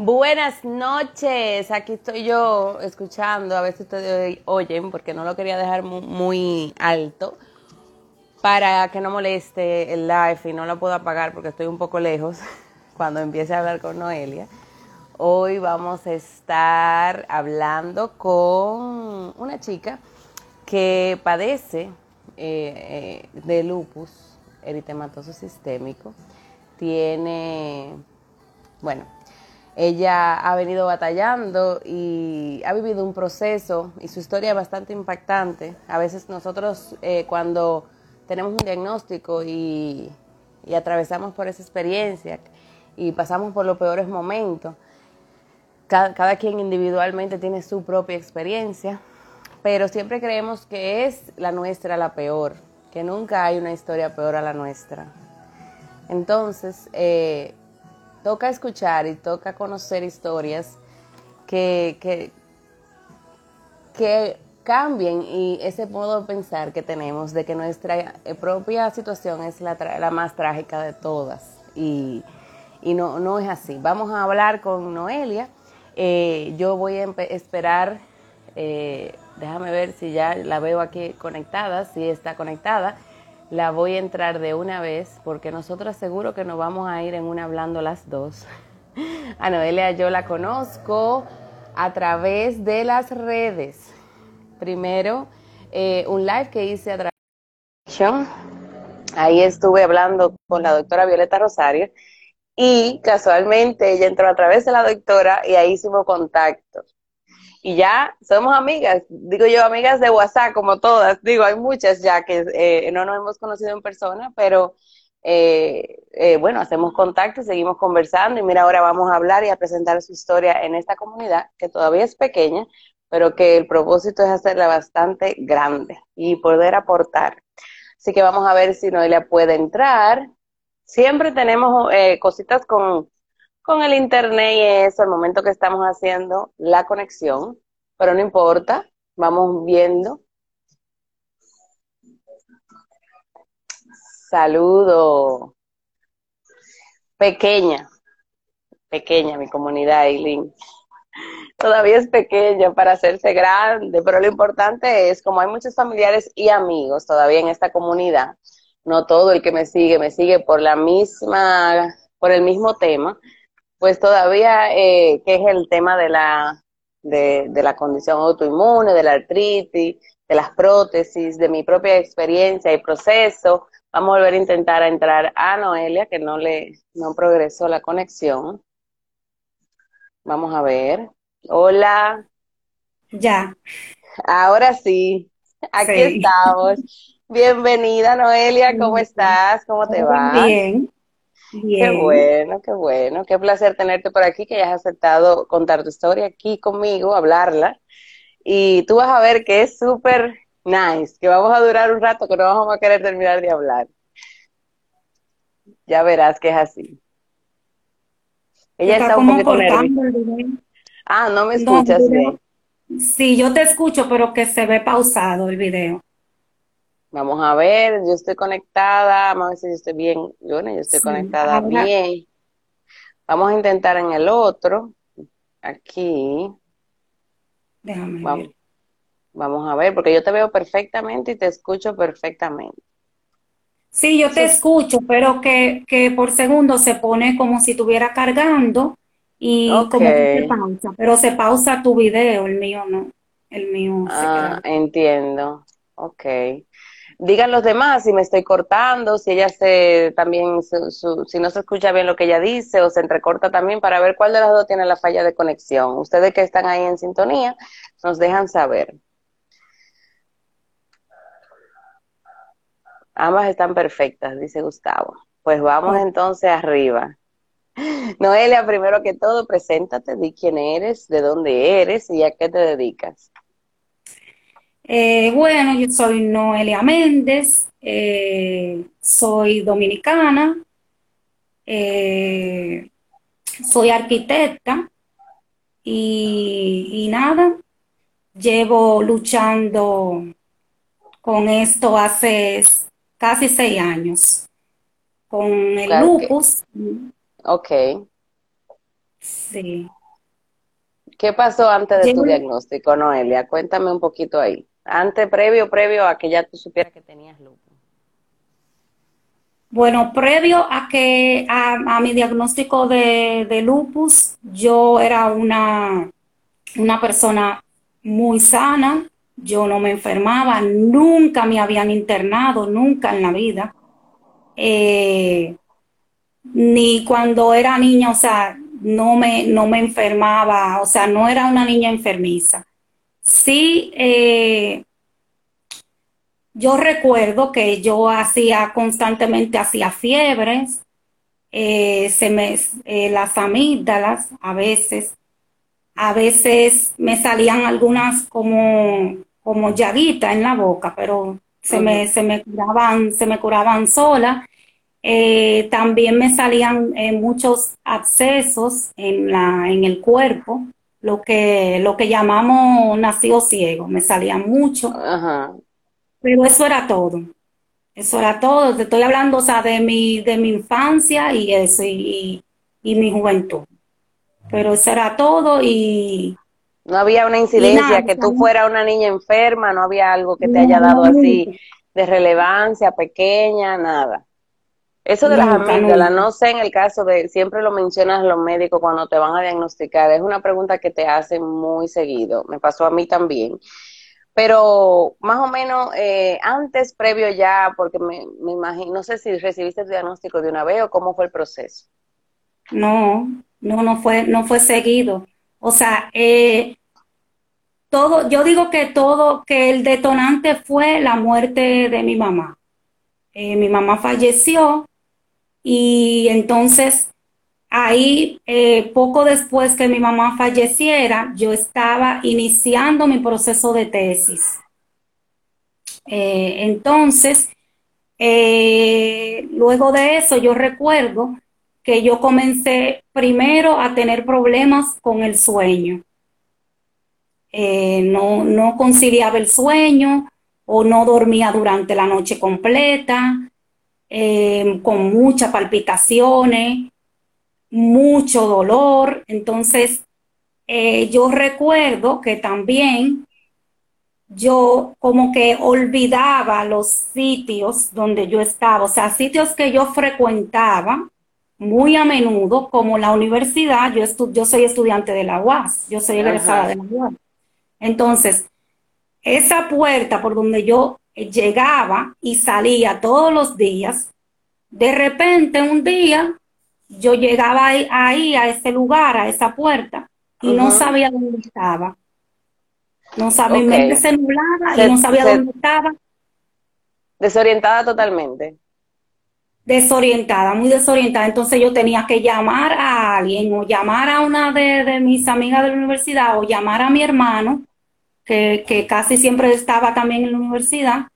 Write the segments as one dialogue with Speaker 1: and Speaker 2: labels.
Speaker 1: Buenas noches, aquí estoy yo escuchando, a veces ustedes oyen porque no lo quería dejar muy, alto para que no moleste el live y no lo puedo apagar porque estoy un poco lejos cuando empiece a hablar con Noelia. Hoy vamos a estar hablando con una chica que padece eh, eh, de lupus eritematoso sistémico. Tiene, bueno, ella ha venido batallando y ha vivido un proceso y su historia es bastante impactante. A veces nosotros eh, cuando tenemos un diagnóstico y, atravesamos por esa experiencia y pasamos por los peores momentos, cada, quien individualmente tiene su propia experiencia, pero siempre creemos que es la nuestra la peor, que nunca hay una historia peor a la nuestra. Entonces, eh, toca escuchar y toca conocer historias que, que, que cambien y ese modo de pensar que tenemos de que nuestra eh, propia situación es la, la más trágica de todas y, y, no, no es así. Vamos a hablar con Noelia. Eh, yo voy a esperar, eh, déjame ver si ya la veo aquí conectada, si está conectada la voy a entrar de una vez porque nosotros seguro que nos vamos a ir en una hablando las dos. A Noelia yo la conozco a través de las redes. Primero, eh, un live que hice a través Ahí estuve hablando con la doctora Violeta Rosario y casualmente ella entró a través de la doctora y ahí hicimos contacto y ya somos amigas, digo yo, amigas de WhatsApp como todas, digo, hay muchas ya que eh, no nos hemos conocido en persona, pero eh, eh, bueno, hacemos contacto, seguimos conversando y mira, ahora vamos a hablar y a presentar su historia en esta comunidad que todavía es pequeña, pero que el propósito es hacerla bastante grande y poder aportar. Así que vamos a ver si Noelia puede entrar. Siempre tenemos cositas con con el internet y eso, el momento que estamos haciendo la conexión, pero no importa, vamos viendo. Saludo. Pequeña, pequeña mi comunidad, Eileen. Todavía es pequeña para hacerse grande, pero lo importante es, como hay muchos familiares y amigos todavía en esta comunidad, no todo el que me sigue me sigue por la misma, por el mismo tema, pues todavía, eh, que es el tema de la, de, de la condición autoinmune, de la artritis, de las prótesis, de mi propia experiencia y proceso. Vamos a volver a intentar entrar a Noelia, que no le no progresó la conexión. Vamos a ver. Hola.
Speaker 2: Ya.
Speaker 1: Ahora sí. Aquí estamos. Bienvenida, Noelia. ¿Cómo estás? ¿Cómo te va?
Speaker 2: Bien.
Speaker 1: Qué bueno, qué bueno. Qué placer tenerte por aquí, que hayas aceptado contar tu historia aquí conmigo, hablarla. Y tú vas a ver que es súper nice, que vamos a durar un rato, que no vamos a querer terminar de hablar. Ya verás que es así.
Speaker 2: Ella está, un poquito
Speaker 1: Ah, no me escuchas
Speaker 2: Sí, yo te escucho, pero que se ve pausado el video.
Speaker 1: Vamos a ver, yo estoy conectada, vamos a ver si yo estoy bien, yo, yo estoy conectada bien. Vamos a intentar en el otro, aquí.
Speaker 2: Déjame
Speaker 1: vamos,
Speaker 2: ver.
Speaker 1: Vamos a ver, porque yo te veo perfectamente y te escucho perfectamente.
Speaker 2: Sí, yo te escucho, pero que, que por segundo se pone como si estuviera cargando y como que se pausa, pero se pausa tu video, el mío no, el mío
Speaker 1: ah, entiendo, ok digan los demás si me estoy cortando, si ella se también, si no se escucha bien lo que ella dice o se entrecorta también para ver cuál de las dos tiene la falla de conexión. Ustedes que están ahí en sintonía nos dejan saber. Ambas están perfectas, dice Gustavo. Pues vamos entonces arriba. Noelia, primero que todo, preséntate, di quién eres, de dónde eres y a qué te dedicas.
Speaker 2: Eh, bueno, yo soy Noelia Méndez, eh, soy dominicana, eh, soy arquitecta y, nada, llevo luchando con esto hace casi seis años, con el lupus.
Speaker 1: Ok.
Speaker 2: Sí.
Speaker 1: ¿Qué pasó antes de tu diagnóstico, Noelia? Cuéntame un poquito ahí. Antes, previo, previo a que ya tú supieras que tenías lupus.
Speaker 2: Bueno, previo a que a, mi diagnóstico de, lupus, yo era una, una persona muy sana, yo no me enfermaba, nunca me habían internado, nunca en la vida. Eh, ni cuando era niña, o sea, no me, no me enfermaba, o sea, no era una niña enfermiza. Sí, eh, yo recuerdo que yo hacía constantemente, hacía fiebres, eh, se me, eh, las amígdalas a veces, a veces me salían algunas como, como llaguitas en la boca, pero se, me, se me curaban, se me curaban solas eh, también me salían muchos abscesos en, la, en el cuerpo, lo que, lo que llamamos nacido ciego, me salían mucho. Pero eso era todo. Eso era todo. Te estoy hablando, o sea, de mi, de mi infancia y eso, y, mi juventud. Pero eso era todo y...
Speaker 1: No había una incidencia que tú fueras una niña enferma, no había algo que te haya dado así de relevancia pequeña, nada. Eso de las amígdalas, no sé en el caso de, siempre lo mencionas los médicos cuando te van a diagnosticar, es una pregunta que te hacen muy seguido, me pasó a mí también. Pero más o menos eh, antes, previo ya, porque me, me, imagino, no sé si recibiste tu diagnóstico de una vez o cómo fue el proceso.
Speaker 2: No, no, no fue, no fue seguido. O sea, eh, todo, yo digo que todo, que el detonante fue la muerte de mi mamá. Eh, mi mamá falleció y entonces ahí, eh, poco después que mi mamá falleciera, yo estaba iniciando mi proceso de tesis. Eh, entonces, eh, luego de eso, yo recuerdo que yo comencé primero a tener problemas con el sueño. no, no conciliaba el sueño o no dormía durante la noche completa. Em, con muchas palpitaciones, mucho dolor. Entonces, eh, yo recuerdo que también yo como que olvidaba los sitios donde yo estaba, o sea, sitios que yo frecuentaba muy a menudo, como la universidad, yo, yo soy estudiante de la UAS, yo soy egresada de la UAS. Entonces, esa puerta por donde yo llegaba y salía todos los días. De repente, un día, yo llegaba ahí, a ese lugar, a esa puerta, y no sabía dónde estaba. No sabía, mi mente se nublaba y no sabía dónde estaba.
Speaker 1: Desorientada totalmente.
Speaker 2: Desorientada, muy desorientada. Entonces yo tenía que llamar a alguien o llamar a una de, de mis amigas de la universidad o llamar a mi hermano que, casi siempre estaba también en la universidad,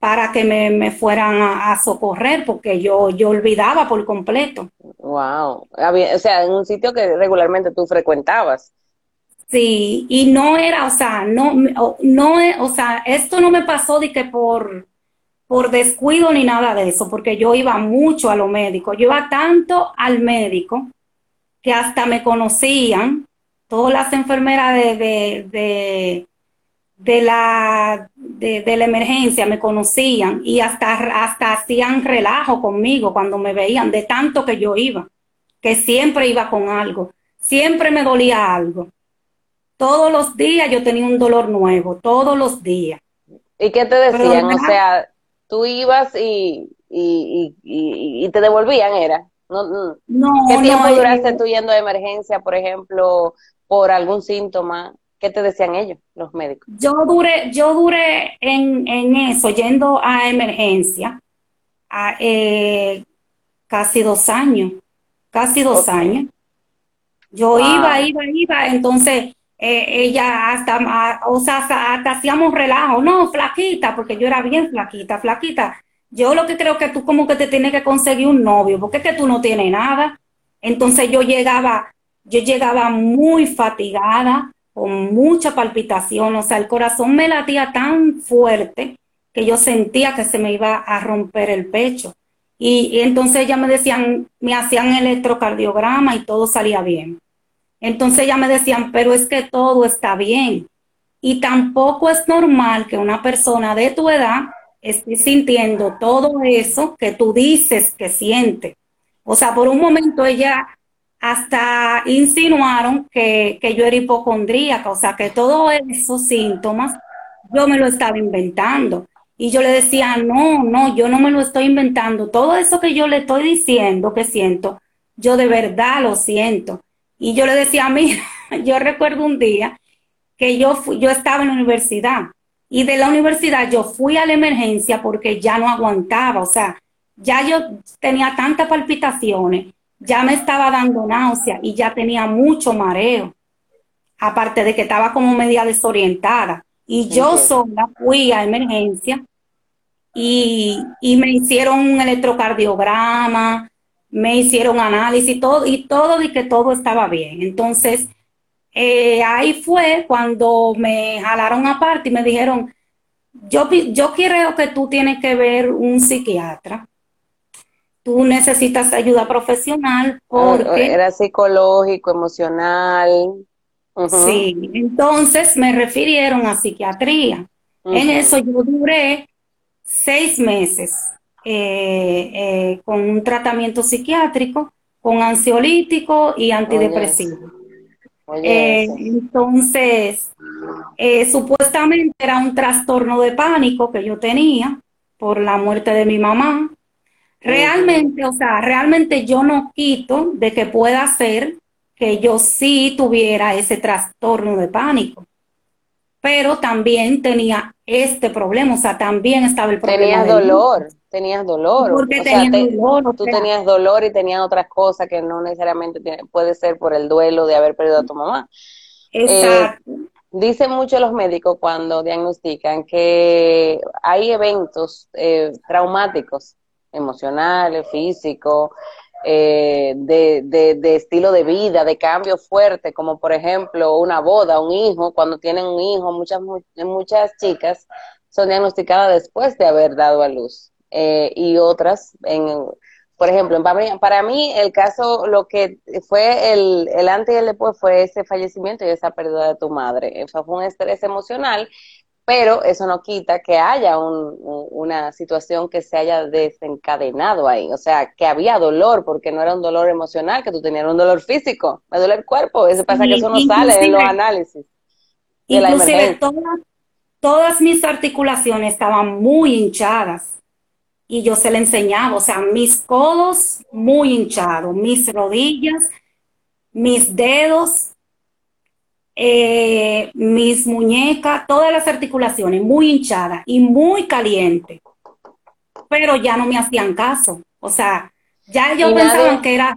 Speaker 2: para que me, fueran a, socorrer, porque yo, yo olvidaba por completo.
Speaker 1: Wow. o sea, en un sitio que regularmente tú frecuentabas.
Speaker 2: Sí, y no era, o sea, no, no, o sea, esto no me pasó de que por, por descuido ni nada de eso, porque yo iba mucho a lo médico, yo iba tanto al médico que hasta me conocían todas las enfermeras de, de, la, de, la emergencia me conocían y hasta, hasta hacían relajo conmigo cuando me veían, de tanto que yo iba, que siempre iba con algo, siempre me dolía algo. Todos los días yo tenía un dolor nuevo, todos los días.
Speaker 1: ¿Y qué te decían? o sea, tú ibas y, y, y, y, te devolvían, ¿era? No, no. ¿Qué tiempo duraste tú yendo de emergencia, por ejemplo, por algún síntoma. ¿Qué te decían ellos, los médicos?
Speaker 2: Yo duré, yo duré en, eso, yendo a emergencia, a, eh, casi dos años, casi dos años. Yo iba, iba, iba, entonces eh, ella hasta, o sea, hasta, hacíamos relajo, no, flaquita, porque yo era bien flaquita, flaquita. Yo lo que creo que tú como que te tienes que conseguir un novio, porque es que tú no tienes nada. Entonces yo llegaba yo llegaba muy fatigada, con mucha palpitación, o sea, el corazón me latía tan fuerte que yo sentía que se me iba a romper el pecho. Y, entonces ya me decían, me hacían electrocardiograma y todo salía bien. Entonces ya me decían, pero es que todo está bien. Y tampoco es normal que una persona de tu edad esté sintiendo todo eso que tú dices que siente. O sea, por un momento ella hasta insinuaron que, que yo era hipocondríaca, o sea, que todos esos síntomas yo me lo estaba inventando. Y yo le decía, no, no, yo no me lo estoy inventando. Todo eso que yo le estoy diciendo que siento, yo de verdad lo siento. Y yo le decía a mí, yo recuerdo un día que yo, yo estaba en la universidad y de la universidad yo fui a la emergencia porque ya no aguantaba, o sea, ya yo tenía tantas palpitaciones, ya me estaba dando náusea y ya tenía mucho mareo, aparte de que estaba como media desorientada. Y yo sola fui a emergencia y, me hicieron un electrocardiograma, me hicieron análisis todo, y todo y que todo estaba bien. Entonces, eh, ahí fue cuando me jalaron aparte y me dijeron, yo, yo creo que tú tienes que ver un psiquiatra. Tú necesitas ayuda profesional porque...
Speaker 1: Era psicológico, emocional.
Speaker 2: Sí, entonces me refirieron a psiquiatría. En eso yo duré seis meses eh, eh, con un tratamiento psiquiátrico, con ansiolítico y antidepresivo. Eh, entonces, supuestamente era un trastorno de pánico que yo tenía por la muerte de mi mamá. Realmente, o sea, realmente yo no quito de que pueda ser que yo sí tuviera ese trastorno de pánico, pero también tenía este problema, o sea, también estaba el problema.
Speaker 1: Tenías dolor, tenías dolor.
Speaker 2: Porque dolor.
Speaker 1: Tú tenías dolor y tenías otras cosas que no necesariamente puede ser por el duelo de haber perdido a tu mamá.
Speaker 2: Exacto.
Speaker 1: Eh, dicen mucho los médicos cuando diagnostican que hay eventos eh, traumáticos, emocionales, físicos, eh, de, de, estilo de vida, de cambio fuerte, como por ejemplo una boda, un hijo, cuando tienen un hijo, muchas, muchas chicas son diagnosticadas después de haber dado a luz. Eh, y otras, en, por ejemplo, para mí el caso, lo que fue el, el antes y el después fue ese fallecimiento y esa pérdida de tu madre. Eso fue un estrés emocional pero eso no quita que haya una situación que se haya desencadenado ahí, o sea, que había dolor, porque no era un dolor emocional, que tú tenías un dolor físico, me duele el cuerpo, eso pasa que eso no sale en los análisis.
Speaker 2: Inclusive todas, todas mis articulaciones estaban muy hinchadas y yo se le enseñaba, o sea, mis codos muy hinchados, mis rodillas, mis dedos eh, mis muñecas, todas las articulaciones muy hinchadas y muy calientes. Pero ya no me hacían caso. O sea, ya ellos pensaban que era...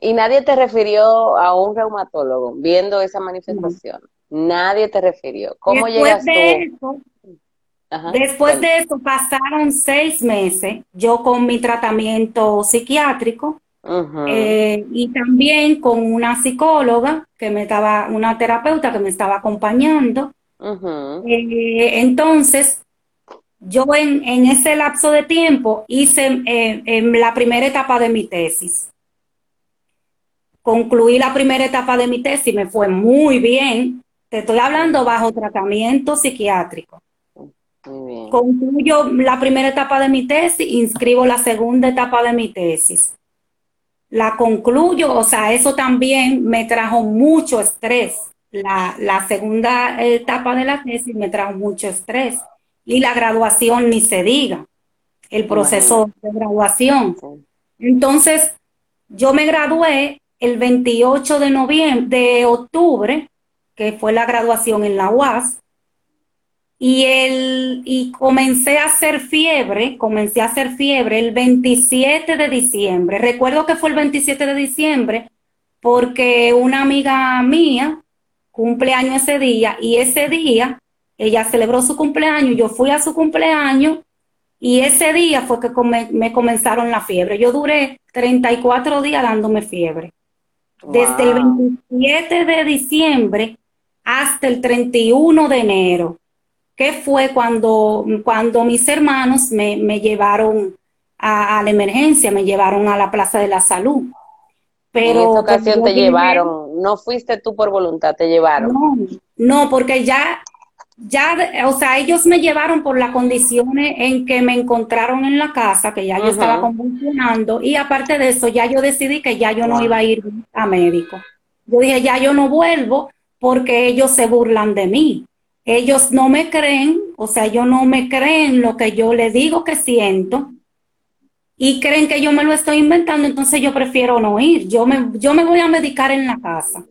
Speaker 1: Y nadie te refirió a un reumatólogo viendo esa manifestación. Nadie te refirió. ¿Cómo después de Eso,
Speaker 2: después de eso pasaron seis meses yo con mi tratamiento psiquiátrico eh, y también con una psicóloga que me estaba, una terapeuta que me estaba acompañando. Eh, entonces, yo en, en, ese lapso de tiempo hice eh, en la primera etapa de mi tesis. Concluí la primera etapa de mi tesis, me fue muy bien. Te estoy hablando bajo tratamiento psiquiátrico. Concluyo la primera etapa de mi tesis, inscribo la segunda etapa de mi tesis la concluyo, o sea, eso también me trajo mucho estrés. La, segunda etapa de la tesis me trajo mucho estrés. Y la graduación ni se diga, el proceso de graduación. Entonces, yo me gradué el 28 de noviembre, de octubre, que fue la graduación en la UAS, y, el, y comencé a hacer fiebre, comencé a hacer fiebre el 27 de diciembre. Recuerdo que fue el 27 de diciembre porque una amiga mía cumpleaños ese día y ese día ella celebró su cumpleaños, yo fui a su cumpleaños y ese día fue que me comenzaron la fiebre. Yo duré 34 días dándome fiebre. Desde el 27 de diciembre hasta el 31 de enero que fue cuando, cuando mis hermanos me, llevaron a, la emergencia, me llevaron a la Plaza de la Salud.
Speaker 1: Pero en esta ocasión te llevaron, no fuiste tú por voluntad, te llevaron.
Speaker 2: No, no, porque ya, ya, o sea, ellos me llevaron por las condiciones en que me encontraron en la casa, que ya yo estaba convulsionando, y aparte de eso, ya yo decidí que ya yo no iba a ir a médico. Yo dije, ya yo no vuelvo porque ellos se burlan de mí. Ellos no me creen, o sea, ellos no me creen lo que yo les digo que siento y creen que yo me lo estoy inventando, entonces yo prefiero no ir. Yo me, yo me voy a medicar en la casa.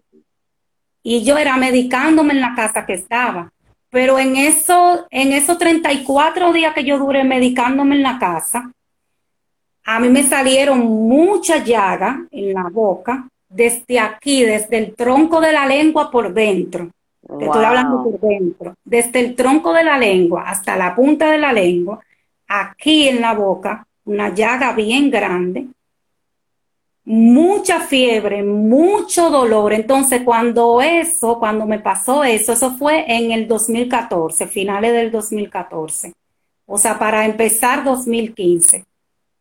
Speaker 2: Y yo era medicándome en la casa que estaba. Pero en, eso, en esos 34 días que yo duré medicándome en la casa, a mí me salieron muchas llagas en la boca, desde aquí, desde el tronco de la lengua por dentro. Estoy hablando por dentro. Desde el tronco de la lengua hasta la punta de la lengua, aquí en la boca, una llaga bien grande, mucha fiebre, mucho dolor. Entonces, cuando eso, cuando me pasó eso, eso fue en el 2014, finales del 2014. O sea, para empezar 2015.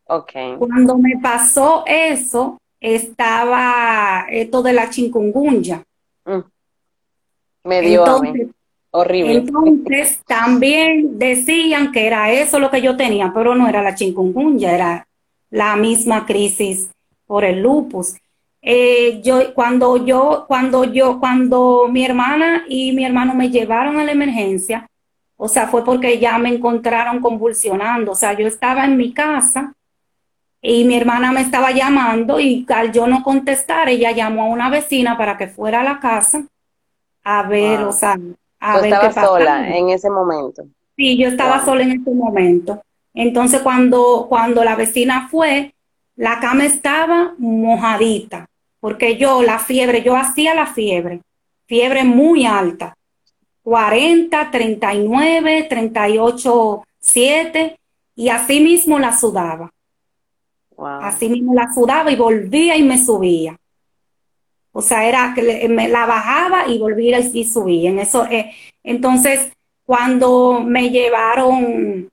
Speaker 1: Ok.
Speaker 2: Cuando me pasó eso, estaba esto de la chikungunya.
Speaker 1: Mm. Me dio Horrible.
Speaker 2: Entonces también decían que era eso lo que yo tenía, pero no era la chikungunya, era la misma crisis por el lupus. Eh, yo cuando yo cuando yo cuando mi hermana y mi hermano me llevaron a la emergencia, o sea, fue porque ya me encontraron convulsionando, o sea, yo estaba en mi casa y mi hermana me estaba llamando y al yo no contestar, ella llamó a una vecina para que fuera a la casa a ver, o sea, a ver
Speaker 1: qué sola en ese momento?
Speaker 2: Sí, yo estaba sola en ese momento. Entonces cuando, cuando la vecina fue, la cama estaba mojadita, porque yo la fiebre, yo hacía la fiebre, fiebre muy alta, 40, 39, 38, 7, y así mismo la sudaba. Así mismo la sudaba y volvía y me subía. O sea, era que me la bajaba y volvía y subía. En eso, eh, entonces, cuando me llevaron,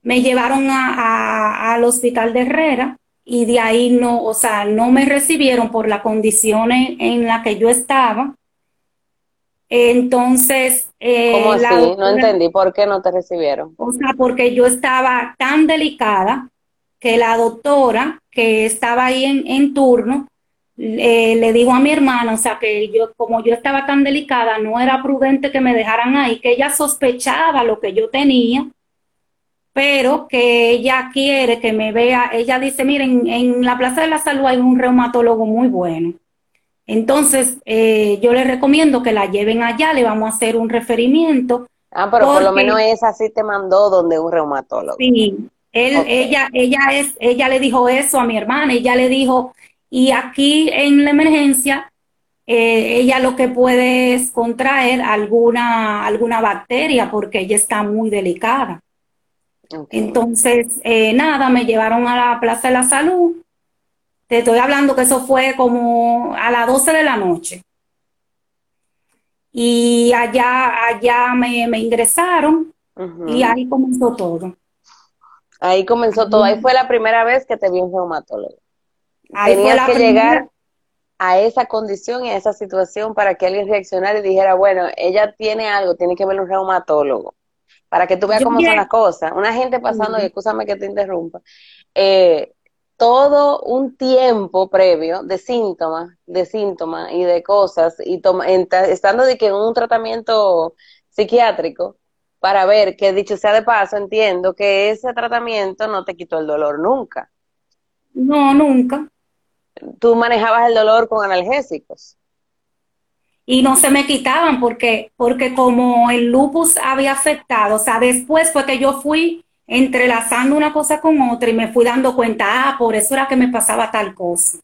Speaker 2: me llevaron a, al hospital de Herrera y de ahí no, o sea, no me recibieron por las condiciones en las que yo estaba. Entonces,
Speaker 1: eh, ¿cómo así? no entendí por qué no te recibieron.
Speaker 2: O sea, porque yo estaba tan delicada que la doctora que estaba ahí en, turno le dijo a mi hermana, o sea, que yo, como yo estaba tan delicada, no era prudente que me dejaran ahí, que ella sospechaba lo que yo tenía, pero que ella quiere que me vea, ella dice, miren, en la Plaza de la Salud hay un reumatólogo muy bueno. Entonces, eh, yo le recomiendo que la lleven allá, le vamos a hacer un referimiento.
Speaker 1: Ah, pero por lo menos esa sí te mandó donde un reumatólogo.
Speaker 2: Sí, él, ella, ella es, ella le dijo eso a mi hermana, ella le dijo, y aquí en la emergencia, eh, ella lo que puede es contraer alguna, alguna bacteria porque ella está muy delicada. Entonces, eh, nada, me llevaron a la Plaza de la Salud. Te estoy hablando que eso fue como a las 12 de la noche. Y allá, allá me, me ingresaron y ahí comenzó todo.
Speaker 1: Ahí comenzó todo. Ahí fue la primera vez que te vi un reumatólogo. Ahí Tenías que llegar a esa condición y a esa situación para que alguien reaccionara y dijera, bueno, ella tiene algo, tiene que ver un reumatólogo. Para que tú veas cómo son las cosas. Una gente pasando, y escúchame que te interrumpa, eh, todo un tiempo previo de síntomas, de síntomas y de cosas, y estando de que en un tratamiento psiquiátrico, para ver que dicho sea de paso, entiendo que ese tratamiento no te quitó el dolor nunca.
Speaker 2: No, nunca.
Speaker 1: Tú manejabas el dolor con analgésicos.
Speaker 2: Y no se me quitaban porque, porque como el lupus había afectado, o sea, después fue que yo fui entrelazando una cosa con otra y me fui dando cuenta, ah, por eso era que me pasaba tal cosa.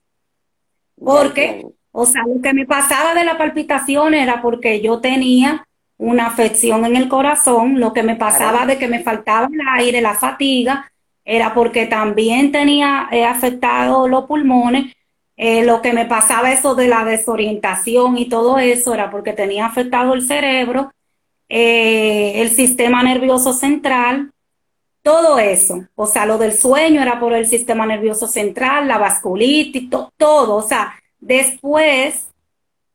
Speaker 2: Porque, o sea, lo que me pasaba de la palpitación era porque yo tenía una afección en el corazón, lo que me pasaba de que me faltaba el aire, la fatiga, era porque también tenía eh, afectado los pulmones, eh, lo que me pasaba eso de la desorientación y todo eso era porque tenía afectado el cerebro, eh, el sistema nervioso central, todo eso. O sea, lo del sueño era por el sistema nervioso central, la vasculitis, todo. O sea, después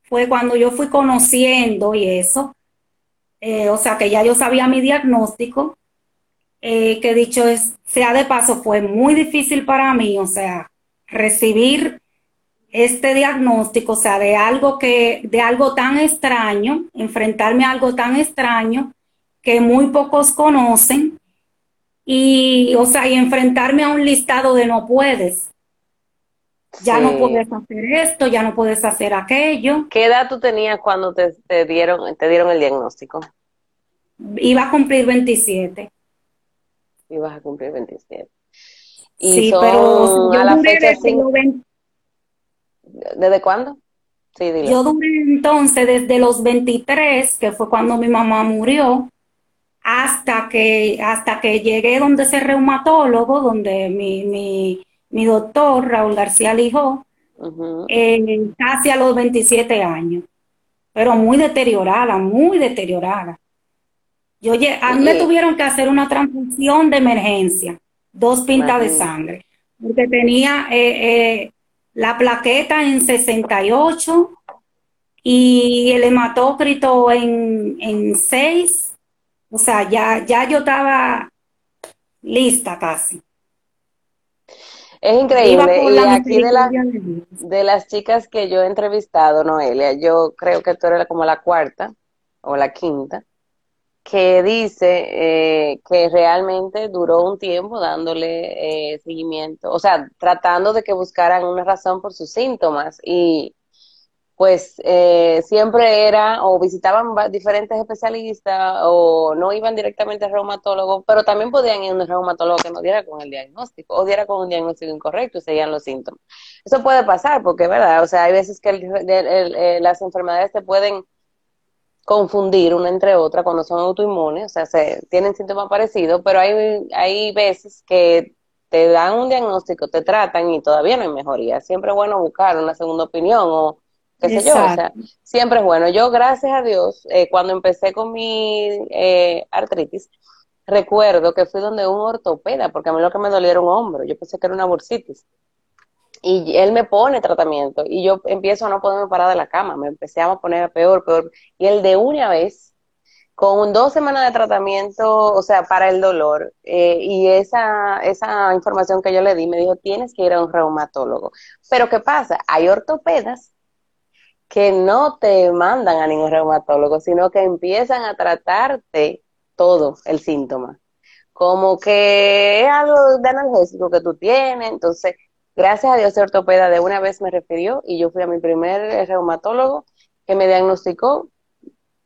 Speaker 2: fue cuando yo fui conociendo y eso. Eh, o sea, que ya yo sabía mi diagnóstico. Eh, que dicho es, sea de paso, fue muy difícil para mí, o sea, recibir este diagnóstico, o sea, de algo que, de algo tan extraño, enfrentarme a algo tan extraño que muy pocos conocen y, o sea, y enfrentarme a un listado de no puedes. Ya no puedes hacer esto, ya no puedes hacer aquello.
Speaker 1: ¿Qué edad tú tenías cuando te, dieron, te dieron el diagnóstico?
Speaker 2: Iba a cumplir 27.
Speaker 1: Ibas a cumplir 27.
Speaker 2: Y sí, pero yo duré desde,
Speaker 1: ¿Desde cuándo?
Speaker 2: Sí, Yo duré entonces desde los 23, que fue cuando mi mamá murió, hasta que, hasta que llegué donde ese reumatólogo, donde mi, mi, mi doctor Raúl García Lijó, eh, casi a los 27 años, pero muy deteriorada, muy deteriorada. Yo, a mí me tuvieron que hacer una transfusión de emergencia, dos pintas de sangre, porque tenía eh, eh, la plaqueta en 68 y el hematócrito en, en 6 o sea, ya, ya yo estaba lista casi.
Speaker 1: Es increíble. Y aquí de, de las chicas que yo he entrevistado, Noelia, yo creo que tú eres como la cuarta o la quinta, que dice eh, que realmente duró un tiempo dándole eh, seguimiento, o sea, tratando de que buscaran una razón por sus síntomas y pues eh, siempre era o visitaban diferentes especialistas o no iban directamente al reumatólogo, pero también podían ir a un reumatólogo que no diera con el diagnóstico o diera con un diagnóstico incorrecto y seguían los síntomas. Eso puede pasar porque, ¿verdad? O sea, hay veces que eh, las enfermedades se pueden confundir una entre otra cuando son autoinmunes, o sea, se, tienen síntomas parecidos, pero hay, hay veces que te dan un diagnóstico, te tratan y todavía no hay mejoría. Siempre es bueno buscar una segunda opinión o qué sé yo, o sea, siempre es bueno. Yo, gracias a Dios, eh, cuando empecé con mi eh, artritis, recuerdo que fui donde un ortopeda, porque a mí lo que me dolía era un hombro, yo pensé que era una bursitis. Y él me pone tratamiento y yo empiezo a no poderme parar de la cama, me empecé a poner peor, peor. Y él de una vez, con dos semanas de tratamiento, o sea, para el dolor, eh, y esa, esa información que yo le di, me dijo, tienes que ir a un reumatólogo. Pero ¿qué pasa? Hay ortopedas que no te mandan a ningún reumatólogo, sino que empiezan a tratarte todo el síntoma. Como que es algo de analgésico que tú tienes. Entonces, gracias a Dios, el ortopeda de una vez me refirió y yo fui a mi primer reumatólogo que me diagnosticó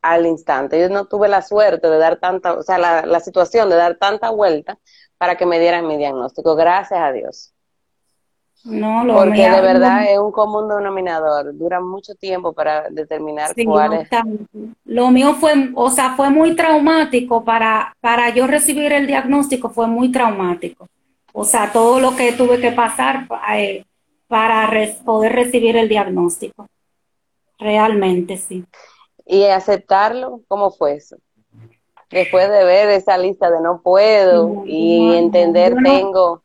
Speaker 1: al instante. Yo no tuve la suerte de dar tanta, o sea, la, la situación de dar tanta vuelta para que me dieran mi diagnóstico. Gracias a Dios.
Speaker 2: No, lo
Speaker 1: Porque de verdad es un común denominador, dura mucho tiempo para determinar cuál es.
Speaker 2: Lo mío fue, o sea, fue muy traumático para, para yo recibir el diagnóstico, fue muy traumático. O sea, todo lo que tuve que pasar eh, para poder recibir el diagnóstico. Realmente, sí.
Speaker 1: ¿Y aceptarlo? ¿Cómo fue eso? Después de ver esa lista de no puedo y entender tengo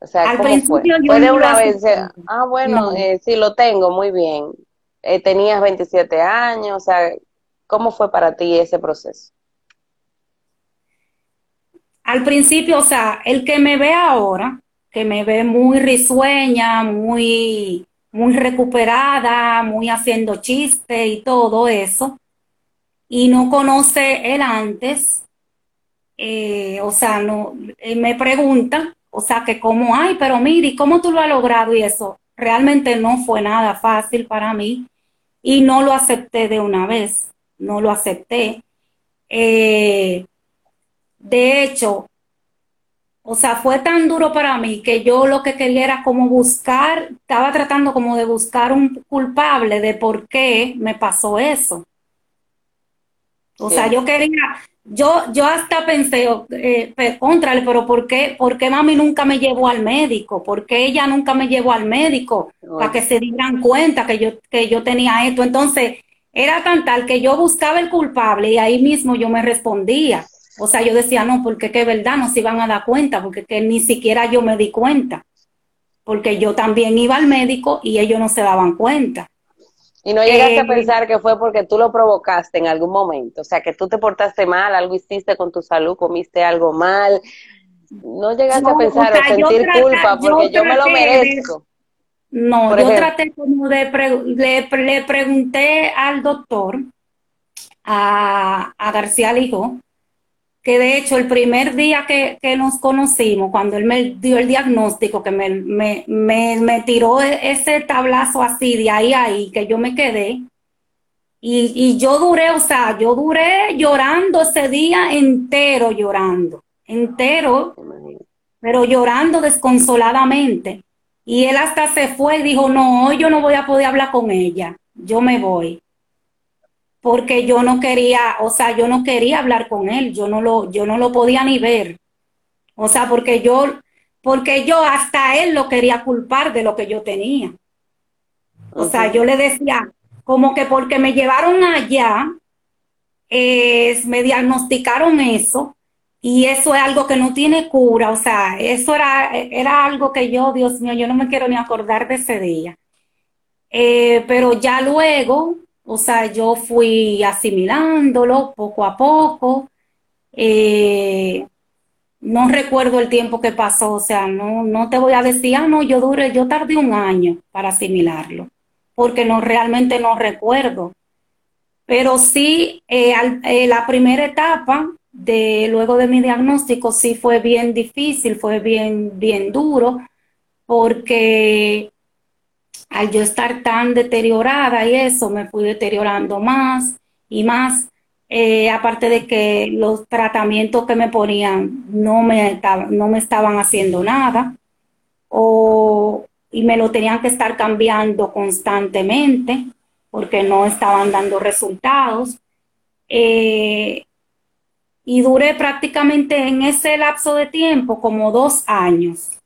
Speaker 1: o sea, Al principio Yo una vez, ah, bueno, eh, sí lo tengo, muy bien. Eh, tenías 27 años, o sea, ¿cómo fue para ti ese proceso?
Speaker 2: Al principio, o sea, el que me ve ahora, que me ve muy risueña, muy, muy recuperada, muy haciendo chistes y todo eso, y no conoce el antes, eh, o sea, no, me pregunta o sea, que como, ay, pero mire, ¿cómo tú lo has logrado? Y eso realmente no fue nada fácil para mí y no lo acepté de una vez, no lo acepté. Eh, de hecho, o sea, fue tan duro para mí que yo lo que quería era como buscar, estaba tratando como de buscar un culpable de por qué me pasó eso. O sea, yo quería, yo, yo hasta pensé, eh, contrale, pero ¿por qué, ¿por qué mami nunca me llevó al médico? ¿Por qué ella nunca me llevó al médico? Para que se dieran cuenta que yo, que yo tenía esto. Entonces, era tan tal que yo buscaba el culpable y ahí mismo yo me respondía. O sea, yo decía, no, porque que verdad no se iban a dar cuenta, porque que ni siquiera yo me di cuenta, porque yo también iba al médico y ellos no se daban cuenta.
Speaker 1: Y no llegaste a eh, pensar que fue porque tú lo provocaste en algún momento, o sea, que tú te portaste mal, algo hiciste con tu salud, comiste algo mal. No llegaste a pensar o, sentir culpa porque yo, me lo merezco.
Speaker 2: no, yo traté como de, le, pregunté al doctor, a, a García Lijo, que de hecho el primer día que, nos conocimos, cuando él me dio el diagnóstico, que me, me, me, tiró e, ese tablazo así de ahí a ahí, que yo me quedé, y, y, yo duré, o sea, yo duré llorando ese día entero, llorando, entero, pero llorando desconsoladamente. Y él hasta se fue y dijo, no, yo no voy a poder hablar con ella, yo me voy porque yo no quería, o sea, yo no quería hablar con él, yo no lo, yo no lo podía ni ver. O sea, porque yo, porque yo hasta él lo quería culpar de lo que yo tenía. O sea, yo le decía, como que porque me llevaron allá, me diagnosticaron eso, y eso es algo que no tiene cura, o sea, eso era, era algo que yo, Dios mío, yo no me quiero ni acordar de ese día. Eh, pero ya luego, o sea, yo fui asimilándolo poco a poco. Eh, no recuerdo el tiempo que pasó, o sea, no, no te voy a decir, ah, no, yo duré, yo tardé un año para asimilarlo, porque no realmente no recuerdo. Pero sí, eh, eh, la primera etapa de luego de mi diagnóstico sí fue bien difícil, fue bien, bien duro, porque al yo estar tan deteriorada y eso, me fui deteriorando más y más. Eh, aparte de que los tratamientos que me ponían no me, no me estaban haciendo nada, o, y me lo tenían que estar cambiando constantemente porque no estaban dando resultados. Eh, y duré prácticamente en ese lapso de tiempo como dos años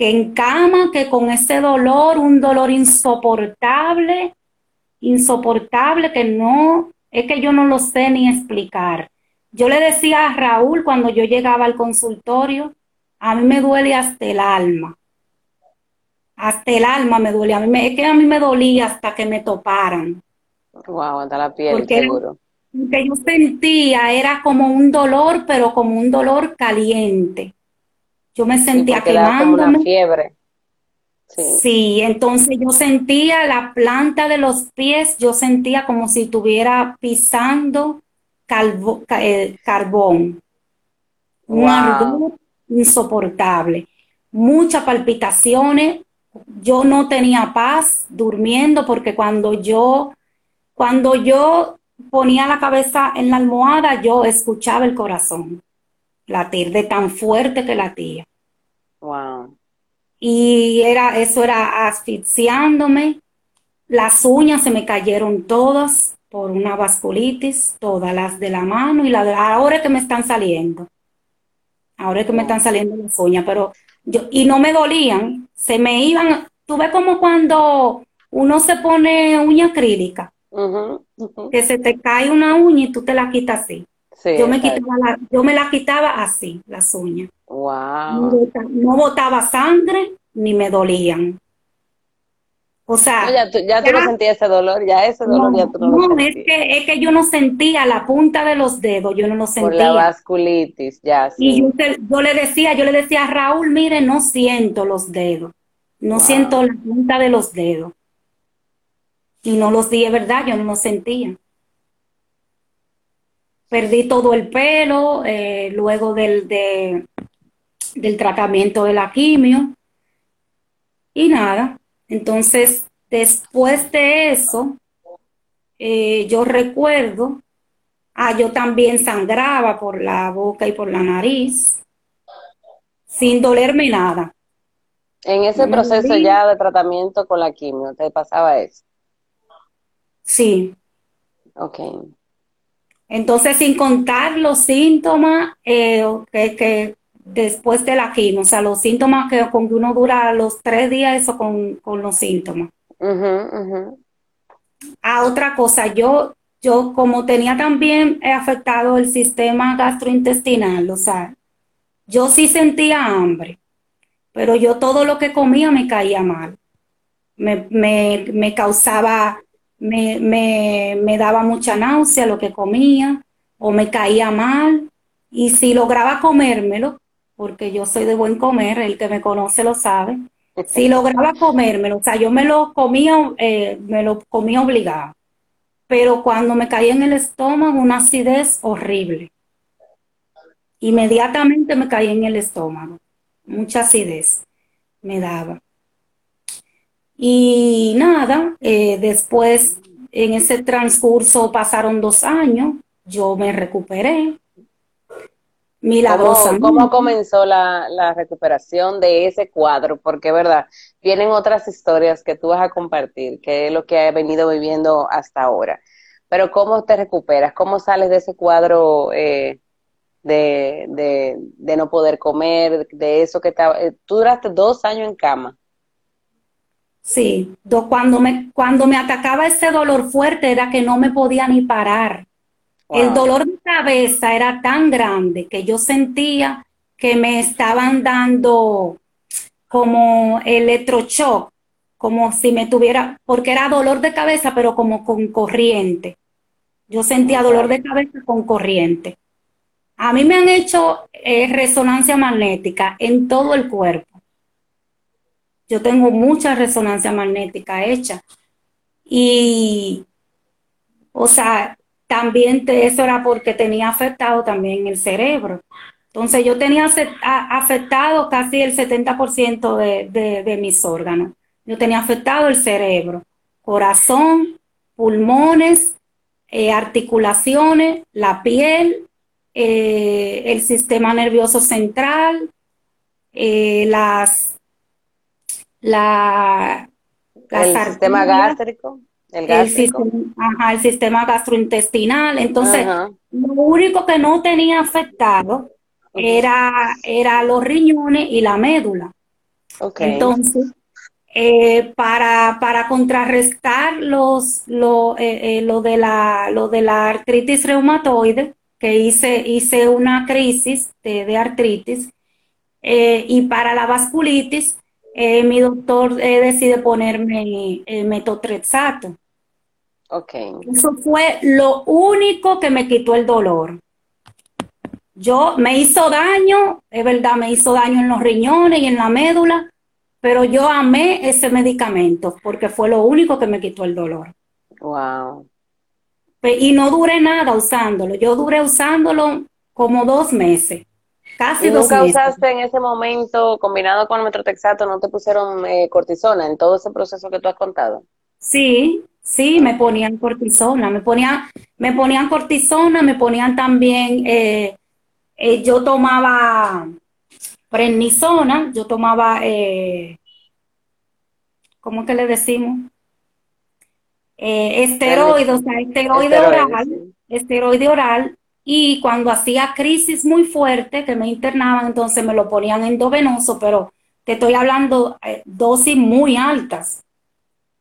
Speaker 2: que en cama, que con ese dolor, un dolor insoportable, insoportable, que no, es que yo no lo sé ni explicar. Yo le decía a Raúl cuando yo llegaba al consultorio, a mí me duele hasta el alma. Hasta el alma me duele. A mí me, es que a mí me dolía hasta que me toparan.
Speaker 1: Wow, hasta la piel, seguro.
Speaker 2: Lo que yo sentía era como un dolor, pero como un dolor caliente. Yo me sentía quemándome.
Speaker 1: fiebre.
Speaker 2: Sí. entonces yo sentía la planta de los pies, yo sentía como si estuviera pisando eh, carbón. Un ardor insoportable. Muchas palpitaciones. Yo no tenía paz durmiendo porque cuando yo, cuando yo ponía la cabeza en la almohada, yo escuchaba el corazón latir de tan fuerte que latía.
Speaker 1: Wow.
Speaker 2: Y era, eso era asfixiándome. Las uñas se me cayeron todas por una vasculitis, todas las de la mano y la de ahora que me están saliendo. Ahora que me están saliendo las uñas, pero yo, y no me dolían, se me iban, tú ves como cuando uno se pone uña acrílica, que se te cae una uña y tú te la quitas así yo, me quitaba la, yo me la quitaba así, las uñas.
Speaker 1: Wow.
Speaker 2: No, botaba sangre ni me dolían. O sea,
Speaker 1: ya, tú, ya, no sentías ese dolor, ya ese dolor ya tú no,
Speaker 2: no es que, es que yo no sentía la punta de los dedos, yo no lo sentía. Por
Speaker 1: la vasculitis, ya.
Speaker 2: Sí. Y yo, le decía, yo le decía a Raúl, mire, no siento los dedos, no siento la punta de los dedos. Y no los di, verdad, yo no los sentía perdí todo el pelo eh, luego del, del tratamiento de la quimio. Y nada, entonces después de eso, eh, yo recuerdo, ah, yo también sangraba por la boca y por la nariz, sin dolerme nada.
Speaker 1: En ese proceso ya de tratamiento con la quimio, ¿te pasaba eso?
Speaker 2: Sí.
Speaker 1: Ok.
Speaker 2: Entonces, sin contar los síntomas eh, que, después de la quimio, o sea, los síntomas que con que uno dura los tres días, eso con, los síntomas. A Ah, otra cosa, yo yo como tenía también afectado el sistema gastrointestinal, o sea, yo sí sentía hambre, pero yo todo lo que comía me caía mal. Me, me, me causaba, me, me, me daba mucha náusea lo que comía, o me caía mal, y si lograba comérmelo, porque yo soy de buen comer, el que me conoce lo sabe, si lograba comérmelo, o sea, yo me lo comía, eh, me lo comía obligado, pero cuando me caía en el estómago una acidez horrible, inmediatamente me caía en el estómago, mucha acidez me daba. Y nada, eh, después en ese transcurso pasaron dos años, yo me recuperé,
Speaker 1: milagrosamente. ¿Cómo, cómo comenzó la, la, recuperación de ese cuadro? Porque, verdad, vienen otras historias que tú vas a compartir, que es lo que has venido viviendo hasta ahora. Pero ¿cómo te recuperas? ¿Cómo sales de ese cuadro eh, de, de, de, no poder comer, de eso que estaba... Eh, tú duraste dos años en cama.
Speaker 2: Sí, cuando me, cuando me atacaba ese dolor fuerte era que no me podía ni parar. El dolor de cabeza era tan grande que yo sentía que me estaban dando como electroshock, como si me tuviera, porque era dolor de cabeza, pero como con corriente. Yo sentía dolor de cabeza con corriente. A mí me han hecho eh, resonancia magnética en todo el cuerpo. Yo tengo mucha resonancia magnética hecha. Y, o sea, también eso era porque tenía afectado también el cerebro. Entonces yo tenía afectado casi el 70% de, de, mis órganos. Yo tenía afectado el cerebro, corazón, pulmones, eh, articulaciones, la piel, eh, el sistema nervioso central, eh, las, la,
Speaker 1: el sistema gástrico.
Speaker 2: El, sistema, gastrointestinal. Entonces, lo único que no tenía afectado era, era los riñones y la médula. Entonces, eh, para, para contrarrestar los, lo, eh, eh, lo, de la, lo de la artritis reumatoide, que hice, hice una crisis de, artritis, y para la vasculitis, mi doctor decide ponerme metotrexato.
Speaker 1: Okay.
Speaker 2: Eso fue lo único que me quitó el dolor. Yo me hizo daño, es verdad, me hizo daño en los riñones y en la médula, pero yo amé ese medicamento porque fue lo único que me quitó el dolor.
Speaker 1: Wow.
Speaker 2: Y no duré nada usándolo. Yo duré usándolo como dos meses. Casi ¿Y dos
Speaker 1: nunca usaste en ese momento, combinado con el metrotexato, no te pusieron eh, cortisona en todo ese proceso que tú has contado?
Speaker 2: Sí, Sí, me ponían cortisona, me ponían, me ponían cortisona, me ponían también, eh, eh, yo tomaba prednisona, yo tomaba, ¿cómo que le decimos? Eh, esteroide, o sea, esteroide, oral, esteroide oral, y cuando hacía crisis muy fuerte, que me internaban, entonces me lo ponían endovenoso, pero te estoy hablando dosis muy altas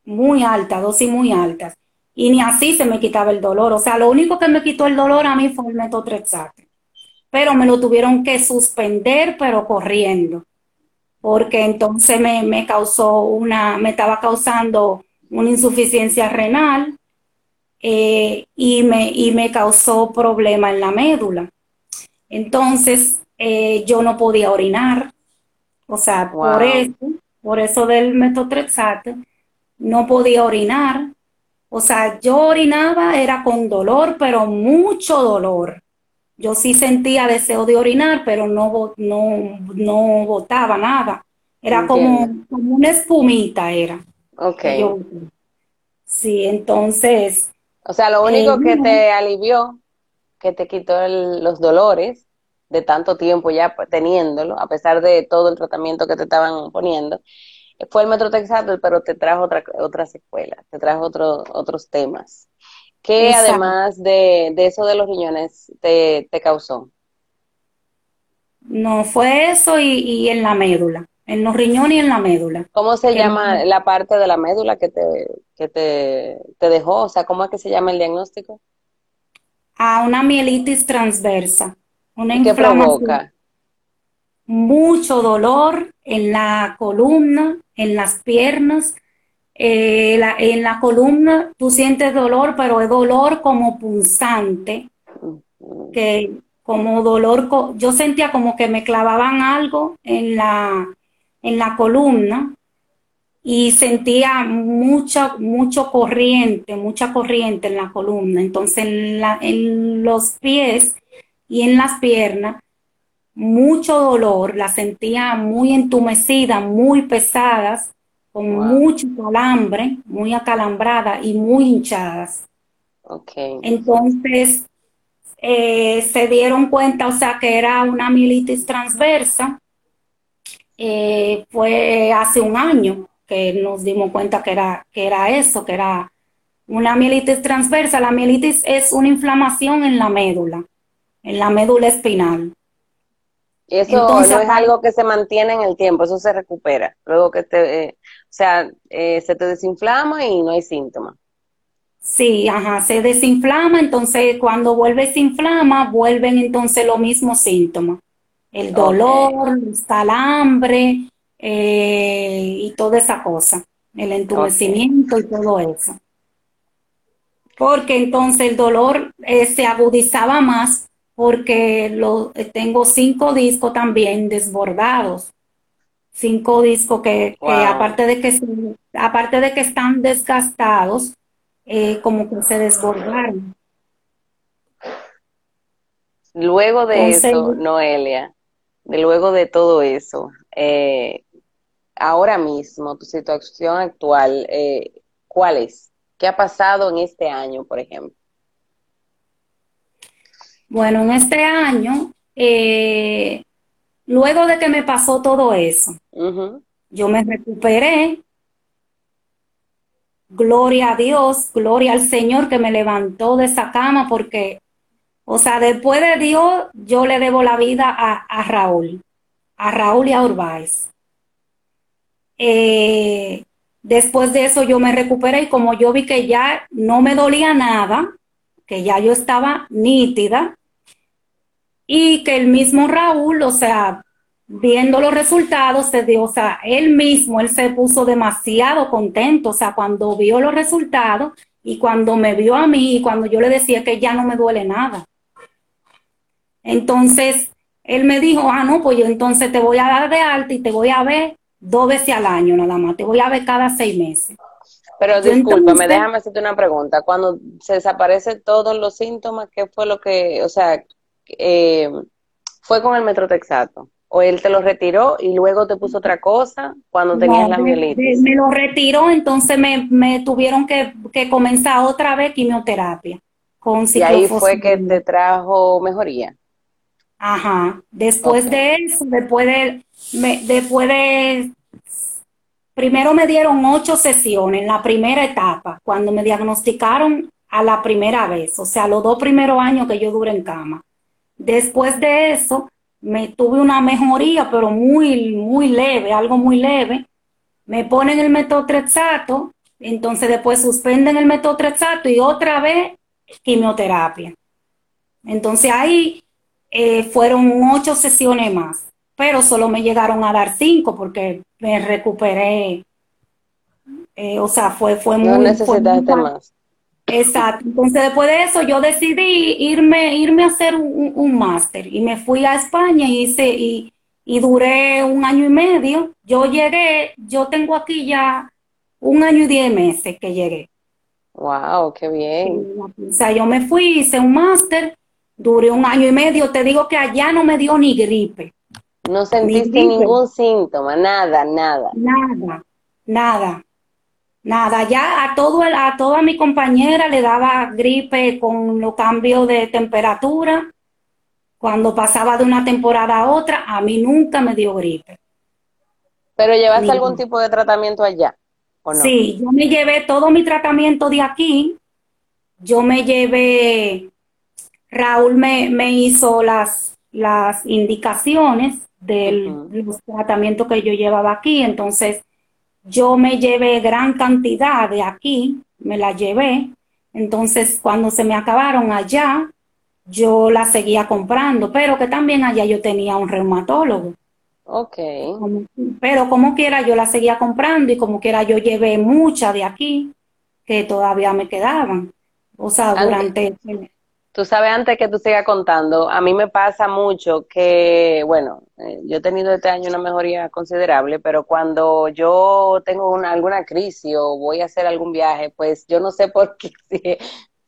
Speaker 2: muy alta, dosis muy altas. Y ni así se me quitaba el dolor. O sea, lo único que me quitó el dolor a mí fue el metotrexate. Pero me lo tuvieron que suspender, pero corriendo. Porque entonces me, me causó una, me estaba causando una insuficiencia renal eh, y, me, y me causó problema en la médula. Entonces, eh, yo no podía orinar. O sea, por eso, por eso del metotrexate, no podía orinar. O sea, yo orinaba, era con dolor, pero mucho dolor. Yo sí sentía deseo de orinar, pero no, no, no botaba nada. Era como, como, una espumita, era.
Speaker 1: Ok.
Speaker 2: sí, entonces.
Speaker 1: O sea, lo único que te alivió, que te quitó los dolores de tanto tiempo ya teniéndolo, a pesar de todo el tratamiento que te estaban poniendo, fue el metrotexato, pero te trajo otra, otra secuela, te trajo otro, otros temas. ¿Qué además de, eso de los riñones te, causó?
Speaker 2: No, fue eso y, en la médula, en los riñones y en la médula.
Speaker 1: ¿Cómo se llama la parte de la médula que te, que te, te dejó? O sea, ¿cómo es que se llama el diagnóstico?
Speaker 2: a una mielitis transversa, una
Speaker 1: ¿Qué provoca?
Speaker 2: Mucho dolor en la columna, en las piernas. Eh, en la columna tú sientes dolor, pero es dolor como punzante, que como dolor, yo sentía como que me clavaban algo en la, en la columna y sentía mucha, mucho corriente, mucha corriente en la columna. Entonces en, la, en los pies y en las piernas, mucho dolor, la sentía muy entumecida, muy pesadas, con mucho calambre, muy acalambrada y muy hinchadas.
Speaker 1: Okay.
Speaker 2: Entonces eh, se dieron cuenta, o sea, que era una militis transversa. Eh, fue hace un año que nos dimos cuenta que era, que era eso, que era una mielitis transversa. La mielitis es una inflamación en la médula, en la médula espinal.
Speaker 1: Y eso no es algo que se mantiene en el tiempo, eso se recupera. Luego que te, eh, o sea, eh, se te desinflama y no hay síntomas.
Speaker 2: Sí, ajá, se desinflama, entonces cuando vuelve se inflama, vuelven entonces los mismos síntomas. El dolor, el calambre, eh, y toda esa cosa, el entumecimiento y todo eso. Porque entonces el dolor eh, se agudizaba más porque lo, eh, tengo cinco discos también desbordados. Cinco discos que, aparte, de que aparte de que están desgastados, como que se desbordaron.
Speaker 1: Luego de eso, Noelia, de luego de todo eso, eh, ahora mismo, tu situación actual, eh, ¿cuál es? ¿Qué ha pasado en este año, por ejemplo?
Speaker 2: Bueno, en este año, eh, luego de que me pasó todo eso, yo me recuperé. Gloria a Dios, gloria al Señor que me levantó de esa cama porque, o sea, después de Dios, yo le debo la vida a, Raúl, a Raúl y a Urbáez. Eh, después de eso yo me recuperé y como yo vi que ya no me dolía nada, que ya yo estaba nítida y que el mismo Raúl, o sea, viendo los resultados, se dio, o sea, él mismo, él se puso demasiado contento, o sea, cuando vio los resultados y cuando me vio a mí y cuando yo le decía que ya no me duele nada. Entonces, él me dijo, ah, no, pues yo entonces te voy a dar de alta y te voy a ver dos veces al año nada más, te voy a ver cada seis meses.
Speaker 1: Pero discúlpame, déjame hacerte una pregunta. Cuando se desaparecen todos los síntomas, ¿qué fue lo que, o sea, eh, fue con el metrotexato? ¿O él te lo retiró y luego te puso otra cosa cuando tenías la mielitis?
Speaker 2: Me, lo retiró, entonces me, tuvieron que, comenzar otra vez quimioterapia. Con
Speaker 1: y ahí fue que te trajo mejoría.
Speaker 2: Ajá. Después de eso, después de, después de, primero me dieron ocho sesiones en la primera etapa, cuando me diagnosticaron a la primera vez, o sea, los dos primeros años que yo duré en cama. Después de eso, me tuve una mejoría, pero muy, muy leve, algo muy leve. Me ponen el metotrexato, entonces después suspenden el metotrexato y otra vez quimioterapia. Entonces ahí eh, fueron ocho sesiones más, pero solo me llegaron a dar cinco porque me recuperé. Eh, o sea, fue, fue
Speaker 1: muy... No necesitaste más.
Speaker 2: Exacto. Entonces, después de eso, yo decidí irme, irme a hacer un, máster y me fui a España y hice, y, y duré un año y medio. Yo llegué, yo tengo aquí ya un año y diez meses que llegué.
Speaker 1: Wow, qué bien.
Speaker 2: O sea, yo me fui, hice un máster Duré un año y medio, te digo que allá no me dio ni gripe.
Speaker 1: No sentiste ningún síntoma, nada, nada.
Speaker 2: Nada, nada, nada. Ya a todo a toda mi compañera le daba gripe con los cambios de temperatura. Cuando pasaba de una temporada a otra, a mí nunca me dio gripe.
Speaker 1: ¿Pero llevaste algún tipo de tratamiento allá? ¿o no?
Speaker 2: Sí, yo me llevé todo mi tratamiento de aquí. Yo me llevé Raúl me, me hizo las, las indicaciones del, tratamiento que yo llevaba aquí, entonces yo me llevé gran cantidad de aquí, me la llevé, entonces cuando se me acabaron allá, yo la seguía comprando, pero que también allá yo tenía un reumatólogo.
Speaker 1: Ok.
Speaker 2: pero como quiera yo la seguía comprando y como quiera yo llevé muchas de aquí que todavía me quedaban. O sea, durante...
Speaker 1: Tú sabes, antes que tú sigas contando, a mí me pasa mucho que, bueno, eh, yo he tenido este año una mejoría considerable, pero cuando yo tengo una, alguna crisis o voy a hacer algún viaje, pues yo no sé por qué,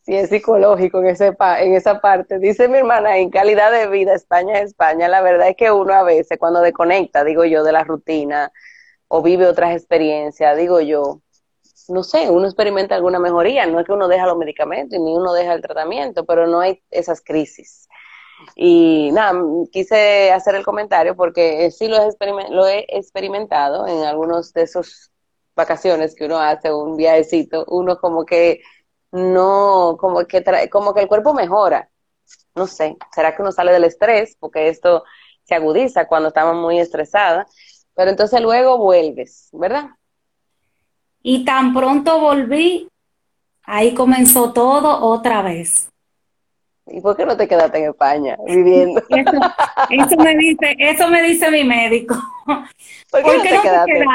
Speaker 1: si, es psicológico en, ese en esa parte. Dice mi hermana, en calidad de vida, España es España, la verdad es que uno a veces cuando desconecta, digo yo, de la rutina o vive otras experiencias, digo yo, no sé, uno experimenta alguna mejoría, no es que uno deja los medicamentos ni uno deja el tratamiento, pero no hay esas crisis. Y nada, quise hacer el comentario porque sí lo he, experimentado en algunos de esos vacaciones que uno hace, un viajecito, uno como que no, como que, como que el cuerpo mejora. No sé, será que uno sale del estrés, porque esto se agudiza cuando estamos muy estresada, pero entonces luego vuelves, ¿verdad?
Speaker 2: Y tan pronto volví, ahí comenzó todo otra vez.
Speaker 1: ¿Y por qué no te quedaste en España viviendo?
Speaker 2: Eso, me dice, eso me dice mi médico. ¿Por qué, no, te, quedaste?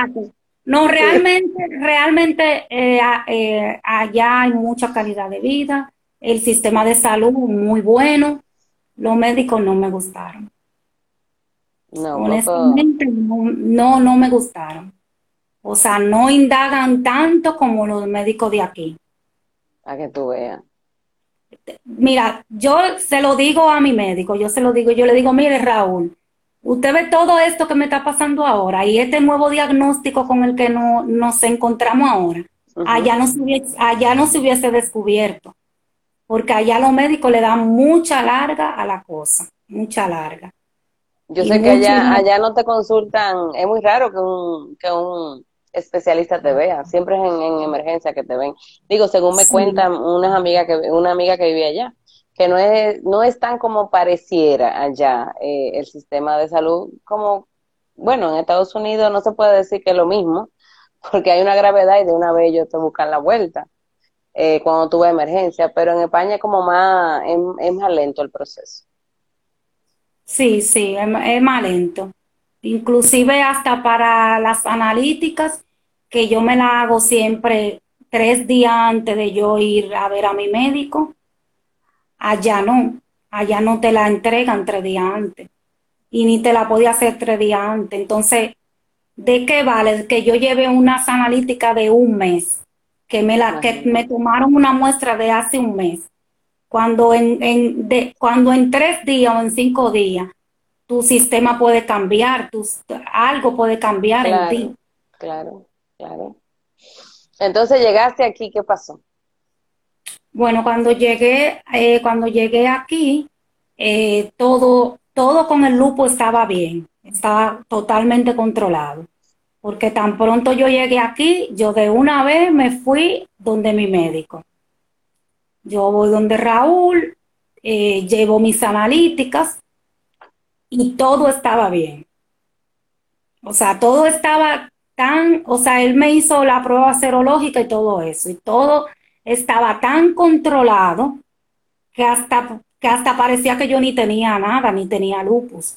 Speaker 2: No, realmente, realmente eh, eh, allá hay mucha calidad de vida, el sistema de salud muy bueno, los médicos no me gustaron. No, Honestamente, no, no me gustaron. O sea, no indagan tanto como los médicos de aquí.
Speaker 1: A que tú veas.
Speaker 2: Mira, yo se lo digo a mi médico, yo se lo digo, yo le digo, mire Raúl, usted ve todo esto que me está pasando ahora y este nuevo diagnóstico con el que no, nos encontramos ahora, allá, no se hubiese, allá no se hubiese descubierto, porque allá los médicos le dan mucha larga a la cosa, mucha larga.
Speaker 1: Yo sé que allá, allá no te consultan, es muy raro que un, que un especialista te vea, siempre es en, emergencia que te ven. Digo, según me cuentan unas amigas que, una amiga que vive allá, que no es, no es tan como pareciera allá eh, el sistema de salud como, bueno, en Estados Unidos no se puede decir que es lo mismo, porque hay una gravedad y de una vez ellos te buscan la vuelta eh, cuando tuve emergencia, pero en España es como más, es, más lento el proceso.
Speaker 2: Sí, sí, es, es más lento. Inclusive hasta para las analíticas que yo me la hago siempre tres días antes de yo ir a ver a mi médico. Allá no, allá no te la entregan tres días antes y ni te la podía hacer tres días antes. Entonces, ¿de qué vale que yo lleve unas analíticas de un mes? Que me, la, que me tomaron una muestra de hace un mes. Cuando en, en, de, cuando en tres días o en cinco días tu sistema puede cambiar, algo puede cambiar en ti.
Speaker 1: Claro. Claro. Entonces llegaste aquí, ¿qué pasó?
Speaker 2: Bueno, cuando llegué, eh, cuando llegué aquí, eh, todo, todo con el lupo estaba bien, estaba totalmente controlado. Porque tan pronto yo llegué aquí, yo de una vez me fui donde mi médico. Yo voy donde Raúl, eh, llevo mis analíticas y todo estaba bien. O sea, todo estaba tan, o sea, él me hizo la prueba serológica y todo eso, y todo estaba tan controlado que hasta, que hasta parecía que yo ni tenía nada, ni tenía lupus.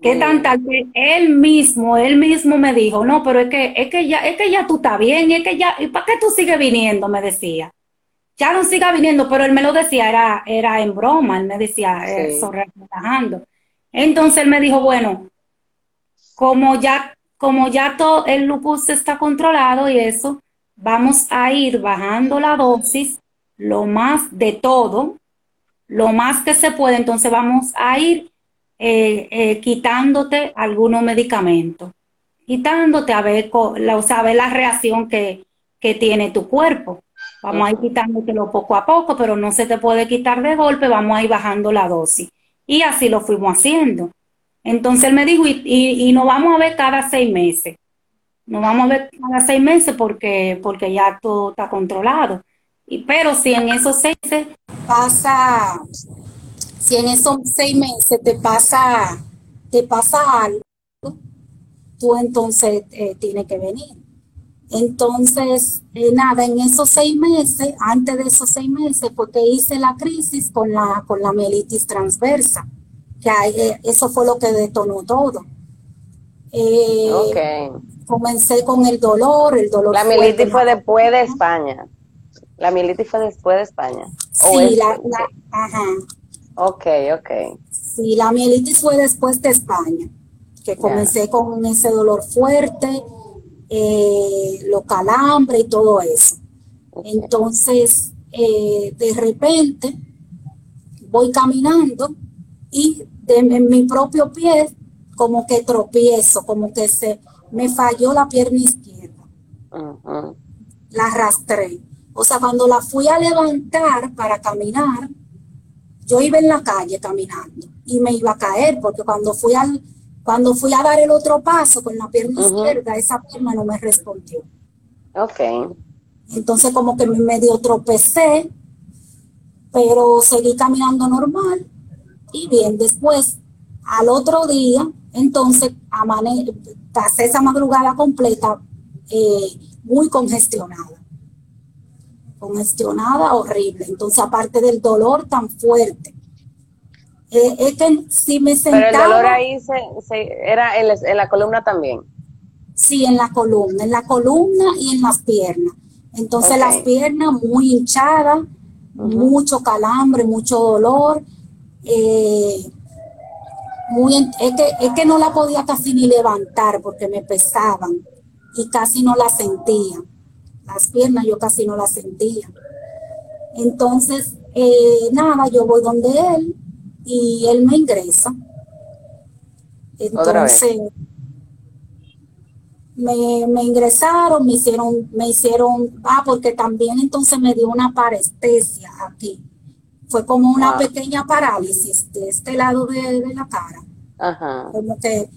Speaker 2: Que tanta que él mismo, él mismo me dijo, no, pero es que, es que ya, es que ya tú estás bien, es que ya, ¿y para qué tú sigues viniendo? Me decía. Ya no siga viniendo, pero él me lo decía, era, era en broma, él me decía eso, relajando. Entonces él me dijo, bueno, como ya como ya todo el lupus está controlado y eso, vamos a ir bajando la dosis lo más de todo, lo más que se puede, entonces vamos a ir eh, eh, quitándote algunos medicamentos, quitándote a ver, la, o sea, la reacción que, que tiene tu cuerpo. Vamos a ir quitándotelo poco a poco, pero no se te puede quitar de golpe, vamos a ir bajando la dosis. Y así lo fuimos haciendo. Entonces él me dijo, y, y, nos vamos a ver cada seis meses. Nos vamos a ver cada seis meses porque, porque ya todo está controlado. Y, pero si en esos seis meses pasa, si en esos seis meses te pasa, te pasa algo, tú entonces eh, tienes que venir. Entonces, eh, nada, en esos seis meses, antes de esos seis meses, porque hice la crisis con la, con la mielitis transversa, que eh, eso fue lo que detonó todo. Eh, Comencé con el dolor, el dolor.
Speaker 1: La mielitis fue después de España. La mielitis fue después de España.
Speaker 2: Sí, la, ajá.
Speaker 1: Ok, ok.
Speaker 2: Sí, la mielitis fue después de España, que comencé con ese dolor fuerte, eh, los calambres y todo eso. Entonces, eh, de repente, voy caminando y de mi propio pie, como que tropiezo, como que se me falló la pierna izquierda. La arrastré. O sea, cuando la fui a levantar para caminar, yo iba en la calle caminando y me iba a caer, porque cuando fui al, cuando fui a dar el otro paso con la pierna izquierda, esa pierna no me respondió.
Speaker 1: Ok.
Speaker 2: Entonces como que me medio tropecé, pero seguí caminando normal. Y bien, después, al otro día, entonces, pasé esa madrugada completa eh, muy congestionada. Congestionada, horrible. Entonces, aparte del dolor tan fuerte, eh, es que si me sentaba...
Speaker 1: Pero el dolor ahí era en, la columna también.
Speaker 2: Sí, en la columna, en la columna y en las piernas. Entonces las piernas muy hinchadas, mucho calambre, mucho dolor. Eh, muy, es, que, es que no la podía casi ni levantar porque me pesaban y casi no la sentía. Las piernas yo casi no las sentía. Entonces, eh, nada, yo voy donde él y él me ingresa. Entonces, me, me, ingresaron, me hicieron, me hicieron, ah, porque también entonces me dio una parestesia aquí. Fue como una pequeña parálisis de este lado de, la cara. Ajá. Como que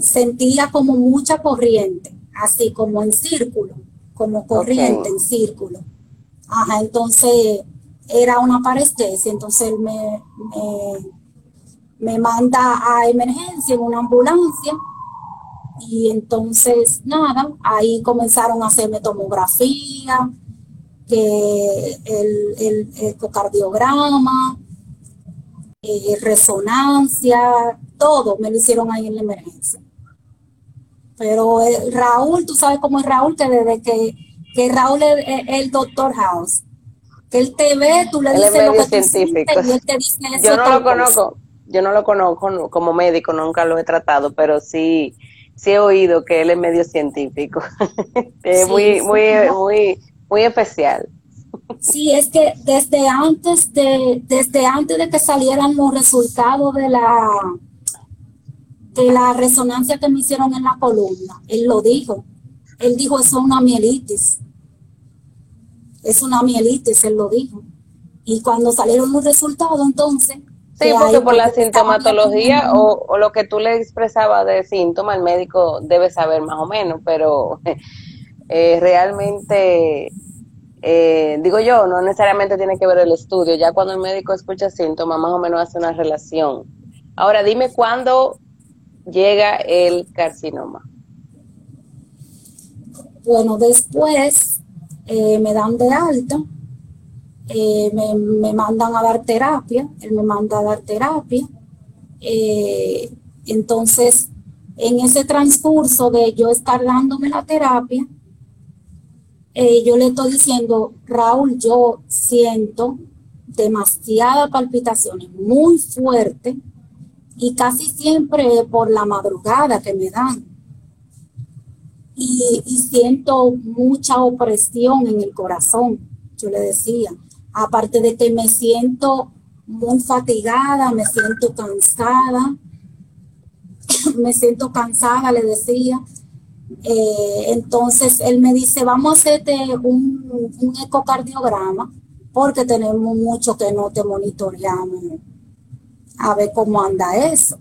Speaker 2: sentía como mucha corriente, así como en círculo, como corriente en círculo. Ajá, entonces era una parestesia, entonces él me, me, manda a emergencia en una ambulancia y entonces nada, ahí comenzaron a hacerme tomografía, que el, ecocardiograma, eh, resonancia, todo me lo hicieron ahí en la emergencia. Pero eh, Raúl, tú sabes cómo es Raúl, que desde que, que Raúl es el doctor House, que él te ve, tú le dices lo que científico. y él te dice
Speaker 1: eso Yo no lo conozco, yo no lo conozco como médico, nunca lo he tratado, pero sí, sí he oído que él es medio científico. es muy, muy, muy, muy especial.
Speaker 2: Sí, es que desde antes de, desde antes de que salieran los resultados de la de la resonancia que me hicieron en la columna, él lo dijo. Él dijo, eso es una mielitis es una mielitis, él lo dijo. Y cuando salieron los resultados, entonces...
Speaker 1: Sí, porque por la sintomatología o, lo que tú le expresabas de síntoma, el médico debe saber más o menos, pero eh, realmente, eh, digo yo, no necesariamente tiene que ver el estudio, ya cuando el médico escucha síntomas, más o menos hace una relación. Ahora, dime cuándo llega el carcinoma.
Speaker 2: Bueno, después eh, me dan de alta, eh, me, mandan a dar terapia, él me manda a dar terapia. Entonces, en ese transcurso de yo estar dándome la terapia, yo le estoy diciendo, Raúl, yo siento demasiadas palpitaciones muy fuertes y casi siempre por la madrugada que me dan y, siento mucha opresión en el corazón, yo le decía. Aparte de que me siento muy fatigada, me siento cansada, me siento cansada, le decía. Eh, entonces él me dice, vamos a hacerte un, ecocardiograma porque tenemos mucho que no te monitoreamos a ver cómo anda eso.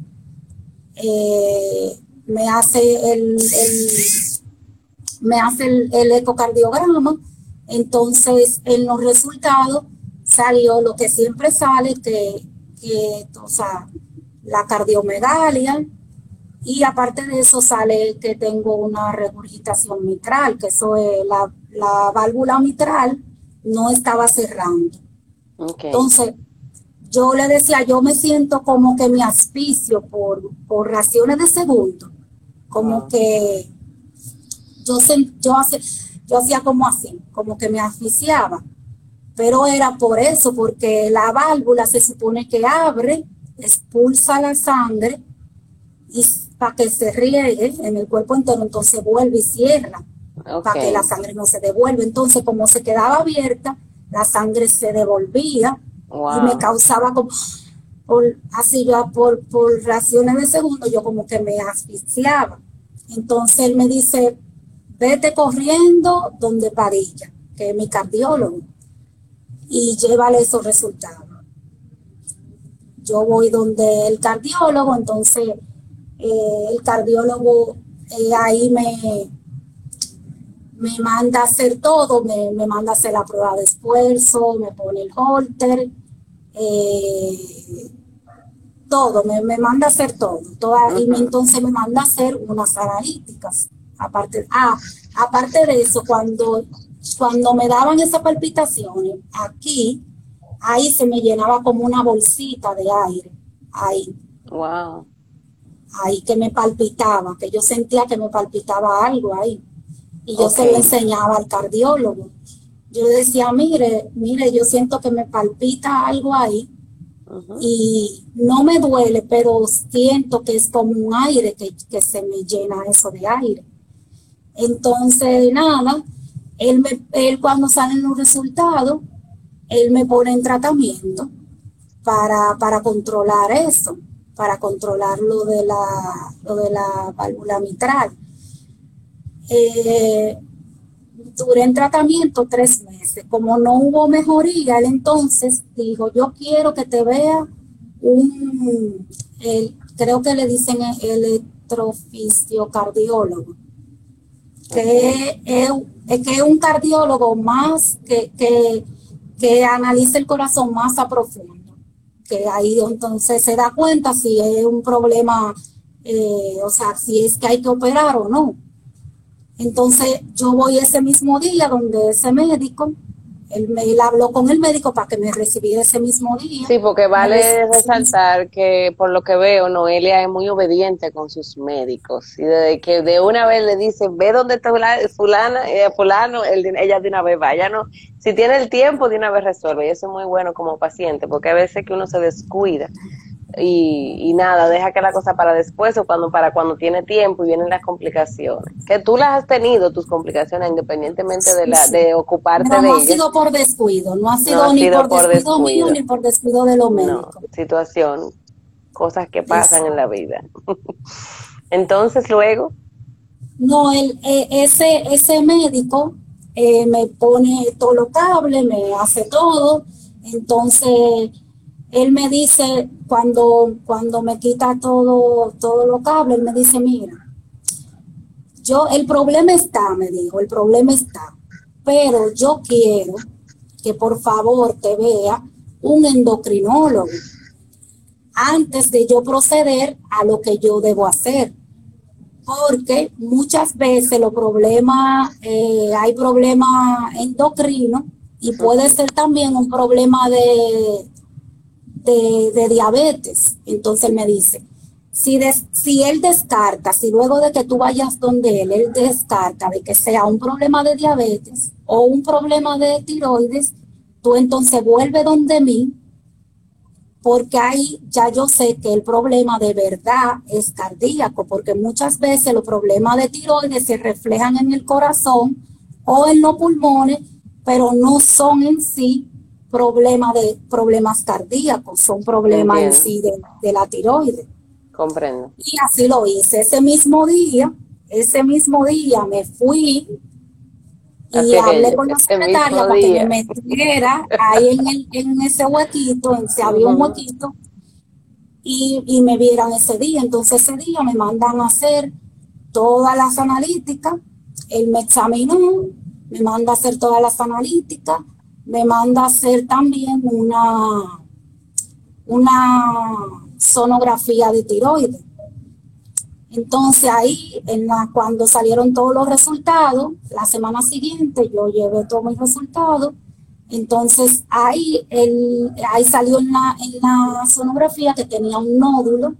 Speaker 2: Eh, me hace el, me hace el, ecocardiograma, entonces en los resultados salió lo que siempre sale, que, que o la cardiomegalia Y aparte de eso sale que tengo una regurgitación mitral, que eso es la, válvula mitral no estaba cerrando. Entonces, yo le decía, yo me siento como que me asfixio por, por raciones de segundo, como que yo, yo, yo hacía como así, como que me asfixiaba, pero era por eso, porque la válvula se supone que abre, expulsa la sangre y para que se riegue en el cuerpo entero, entonces vuelve y cierra, para que la sangre no se devuelva. Entonces, como se quedaba abierta, la sangre se devolvía y me causaba como, así yo por, por raciones de segundo, yo como que me asfixiaba. Entonces él me dice, vete corriendo donde Padilla, que es mi cardiólogo, y llévale esos resultados. Yo voy donde el cardiólogo, entonces eh, el cardiólogo eh, ahí me, me manda a hacer todo, me, manda a hacer la prueba de esfuerzo, me pone el holter, eh, todo, me, manda a hacer todo. Toda, Y entonces me manda a hacer unas analíticas. Aparte, ah, aparte de eso, cuando, cuando me daban esas palpitaciones, aquí, ahí se me llenaba como una bolsita de aire. Ahí.
Speaker 1: Wow.
Speaker 2: Ahí que me palpitaba, que yo sentía que me palpitaba algo ahí y yo se lo enseñaba al cardiólogo. Yo decía, mire, mire, yo siento que me palpita algo ahí y no me duele, pero siento que es como un aire, que, se me llena eso de aire. Entonces, nada, él, me, él cuando salen los resultados, él me pone en tratamiento para, para controlar eso, para controlar lo de la, lo de la válvula mitral. Eh, duré en tratamiento tres meses. Como no hubo mejoría, él entonces dijo, yo quiero que te vea un, creo que le dicen electrofisiocardiólogo, que es, que es un cardiólogo más que, que, que analiza el corazón más a profundo, que ahí entonces se da cuenta si es un problema, eh, o sea, si es que hay que operar o no. Entonces yo voy ese mismo día donde ese médico, él, me, habló con el médico para que me recibiera ese mismo día.
Speaker 1: Sí, porque vale resaltar que por lo que veo, Noelia es muy obediente con sus médicos. Y desde que de una vez le dice, ve dónde está fulana, eh, fulano, ella de una vez vaya, no. Si tiene el tiempo, de una vez resuelve. Y eso es muy bueno como paciente, porque a veces que uno se descuida y, nada, deja que la cosa para después o cuando para cuando tiene tiempo y vienen las complicaciones. Que tú las has tenido, tus complicaciones, independientemente de la de ocuparte de ellas.
Speaker 2: No ha sido por descuido, no ha sido, ni por, descuido, mío ni por descuido de lo médico.
Speaker 1: No, situación, cosas que pasan en la vida. Entonces, luego.
Speaker 2: No, el, eh, ese, ese médico eh, me pone todo lo cable, me hace todo. Entonces él me dice, cuando, cuando me quita todo, todo lo cable, él me dice, mira, yo, el problema está, me dijo, el problema está, pero yo quiero que por favor te vea un endocrinólogo antes de yo proceder a lo que yo debo hacer. Porque muchas veces los problemas, eh, hay problemas endocrinos y puede ser también un problema de, de, diabetes. Entonces me dice, si, si él descarta, si luego de que tú vayas donde él, él descarta de que sea un problema de diabetes o un problema de tiroides, tú entonces vuelve donde mí, porque ahí ya yo sé que el problema de verdad es cardíaco, porque muchas veces los problemas de tiroides se reflejan en el corazón o en los pulmones, pero no son en sí problema de problemas cardíacos, son problemas en sí de, la tiroides.
Speaker 1: Comprendo.
Speaker 2: Y así lo hice. Ese mismo día, ese mismo día me fui y hablé con la secretaria para que me metiera ahí en, el, en ese huequito, en, si había un huequito, y, y, me vieran ese día. Entonces ese día me mandan a hacer todas las analíticas, él me examinó, me manda a hacer todas las analíticas, me manda a hacer también una, una sonografía de tiroides. Entonces ahí, en la, cuando salieron todos los resultados, la semana siguiente yo llevé todos mis resultados. Entonces ahí, el, ahí salió en la, en la sonografía que tenía un nódulo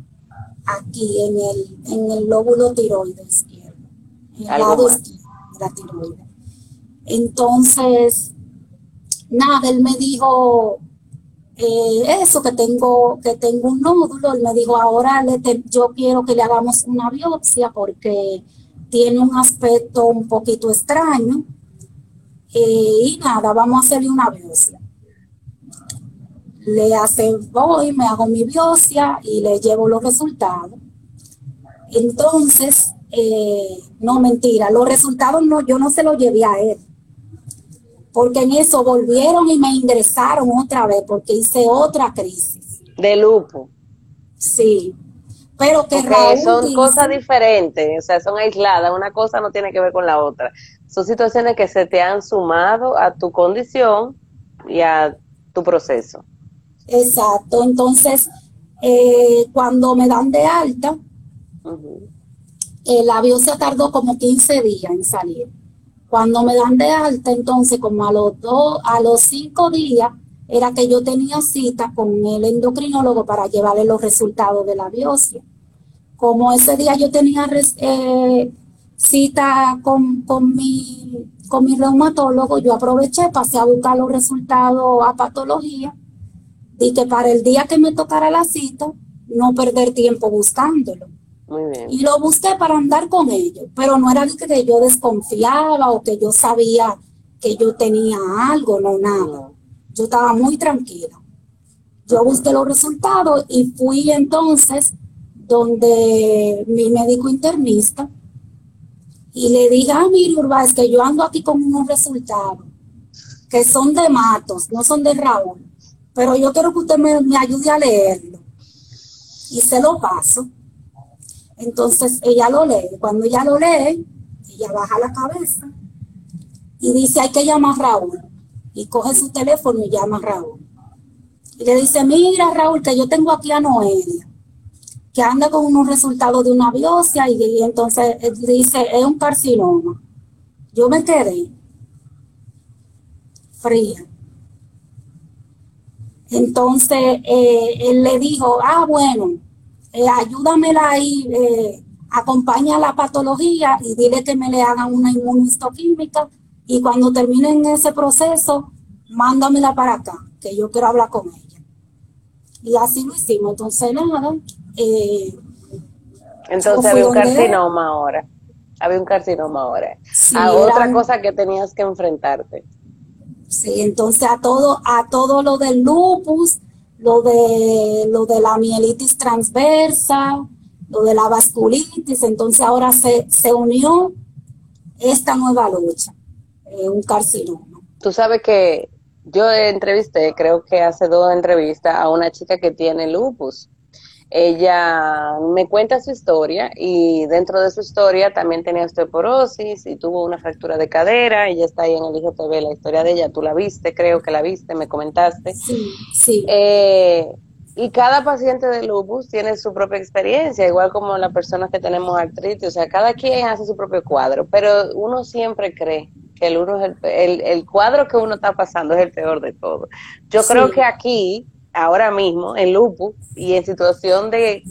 Speaker 2: aquí en el, en el lóbulo tiroides izquierdo, en el lado izquierdo de la tiroides. Entonces, nada, él me dijo, eh, eso, que tengo, que tengo un nódulo, él me dijo, ahora yo quiero que le hagamos una biopsia porque tiene un aspecto un poquito extraño. Eh, y nada, vamos a hacerle una biopsia. Le hace, voy, me hago mi biopsia y le llevo los resultados. Entonces, eh, no mentira, los resultados no, yo no se los llevé a él porque en eso volvieron y me ingresaron otra vez porque hice otra crisis.
Speaker 1: De lupo.
Speaker 2: Sí. Pero que
Speaker 1: son cosas diferentes, o sea, son aisladas, una cosa no tiene que ver con la otra. Son situaciones que se te han sumado a tu condición y a tu proceso.
Speaker 2: Exacto, entonces eh, cuando me dan de alta, el avión se tardó como 15 días en salir. Cuando me dan de alta, entonces como a los dos, a los cinco días, era que yo tenía cita con el endocrinólogo para llevarle los resultados de la biopsia. Como ese día yo tenía eh, cita con, con, mi, con mi reumatólogo, yo aproveché, pasé a buscar los resultados a patología y que para el día que me tocara la cita, no perder tiempo buscándolo. Y lo busqué para andar con ellos, pero no era que yo desconfiaba o que yo sabía que yo tenía algo, no nada. Yo estaba muy tranquila. Yo busqué los resultados y fui entonces donde mi médico internista y le dije, ah, mire, es que yo ando aquí con unos resultados que son de Matos, no son de Raúl, pero yo quiero que usted me, me ayude a leerlo. Y se lo paso. Entonces ella lo lee. Cuando ella lo lee, ella baja la cabeza y dice, hay que llamar a Raúl. Y coge su teléfono y llama a Raúl. Y le dice, mira Raúl, que yo tengo aquí a Noelia, que anda con unos resultados de una biopsia y, entonces dice, es un carcinoma. Yo me quedé fría. Entonces eh, él le dijo, ah, bueno, eh, ayúdamela ahí, eh, acompaña la patología y dile que me le hagan una inmunohistoquímica y cuando terminen ese proceso, mándamela para acá, que yo quiero hablar con ella. Y así lo hicimos. Entonces, nada.
Speaker 1: Eh, Entonces había un carcinoma ahora. Había un carcinoma ahora. a otra cosa que tenías que enfrentarte.
Speaker 2: Sí, entonces a todo, a todo lo del lupus, lo de, lo de la mielitis transversa, lo de la vasculitis, entonces ahora se, se unió esta nueva lucha, eh, un carcinoma.
Speaker 1: Tú sabes que yo entrevisté, creo que hace dos entrevistas, a una chica que tiene lupus ella me cuenta su historia y dentro de su historia también tenía osteoporosis y tuvo una fractura de cadera. Ella está ahí en el IGTV, la historia de ella, tú la viste, creo que la viste, me comentaste.
Speaker 2: Sí, sí.
Speaker 1: Eh, y cada paciente de lupus tiene su propia experiencia, igual como las personas que tenemos artritis, o sea, cada quien hace su propio cuadro, pero uno siempre cree que el, uno es el, el, cuadro que uno está pasando es el peor de todo. Yo creo que aquí ahora mismo en lupus y en situación de,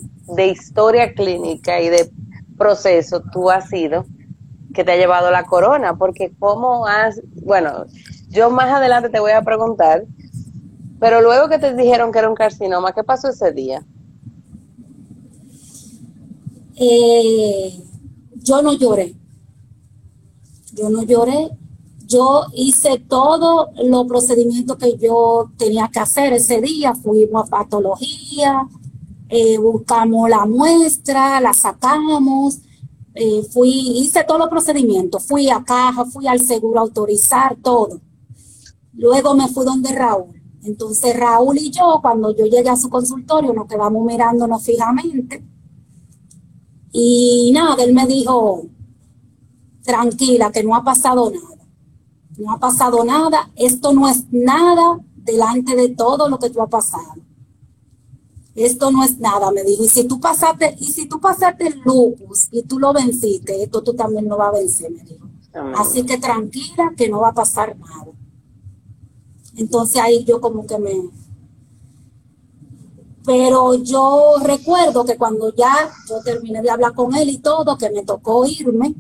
Speaker 1: historia clínica y de proceso, tú has sido que te ha llevado la corona, porque cómo has, bueno, yo más adelante te voy a preguntar, pero luego que te dijeron que era un carcinoma, ¿qué pasó ese día?
Speaker 2: Eh, yo no lloré. Yo no lloré yo hice todos los procedimientos que yo tenía que hacer ese día. Fuimos a patología, eh, buscamos la muestra, la sacamos, eh, fui, hice todos los procedimientos. Fui a caja, fui al seguro a autorizar todo. Luego me fui donde Raúl. Entonces Raúl y yo, cuando yo llegué a su consultorio, nos quedamos mirándonos fijamente. Y nada, él me dijo, tranquila, que no ha pasado nada no ha pasado nada, esto no es nada delante de todo lo que tú has pasado. esto no es nada, me dijo, y si tú pasaste, y si tú pasaste el lupus y tú lo venciste, esto tú también lo vas a vencer, me dijo. Así que tranquila, que no va a pasar nada. Entonces ahí yo como que me... Pero yo recuerdo que cuando ya yo terminé de hablar con él y todo, que me tocó irme,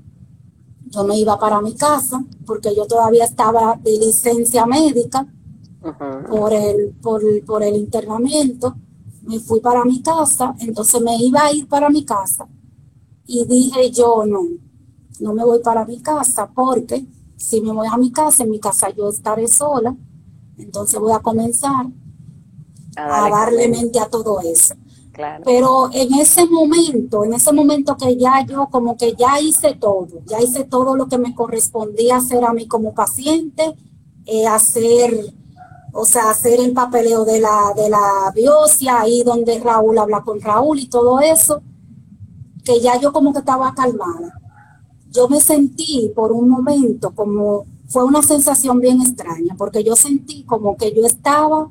Speaker 2: yo me iba para mi casa, porque yo todavía estaba de licencia médica por, el, por, por el internamiento. Me fui para mi casa, entonces me iba a ir para mi casa y dije yo no, no me voy para mi casa porque si me voy a mi casa, en mi casa yo estaré sola, entonces voy a comenzar a, darle mente a todo eso. Pero en ese momento, en ese momento que ya yo como que ya hice todo, ya hice todo lo que me correspondía hacer a mí como paciente, eh, hacer o sea, hacer el papeleo de la, de la biopsia, ahí donde Raúl habla con Raúl y todo eso, que ya yo como que estaba calmada. Yo me sentí por un momento como, fue una sensación bien extraña, porque yo sentí como que yo estaba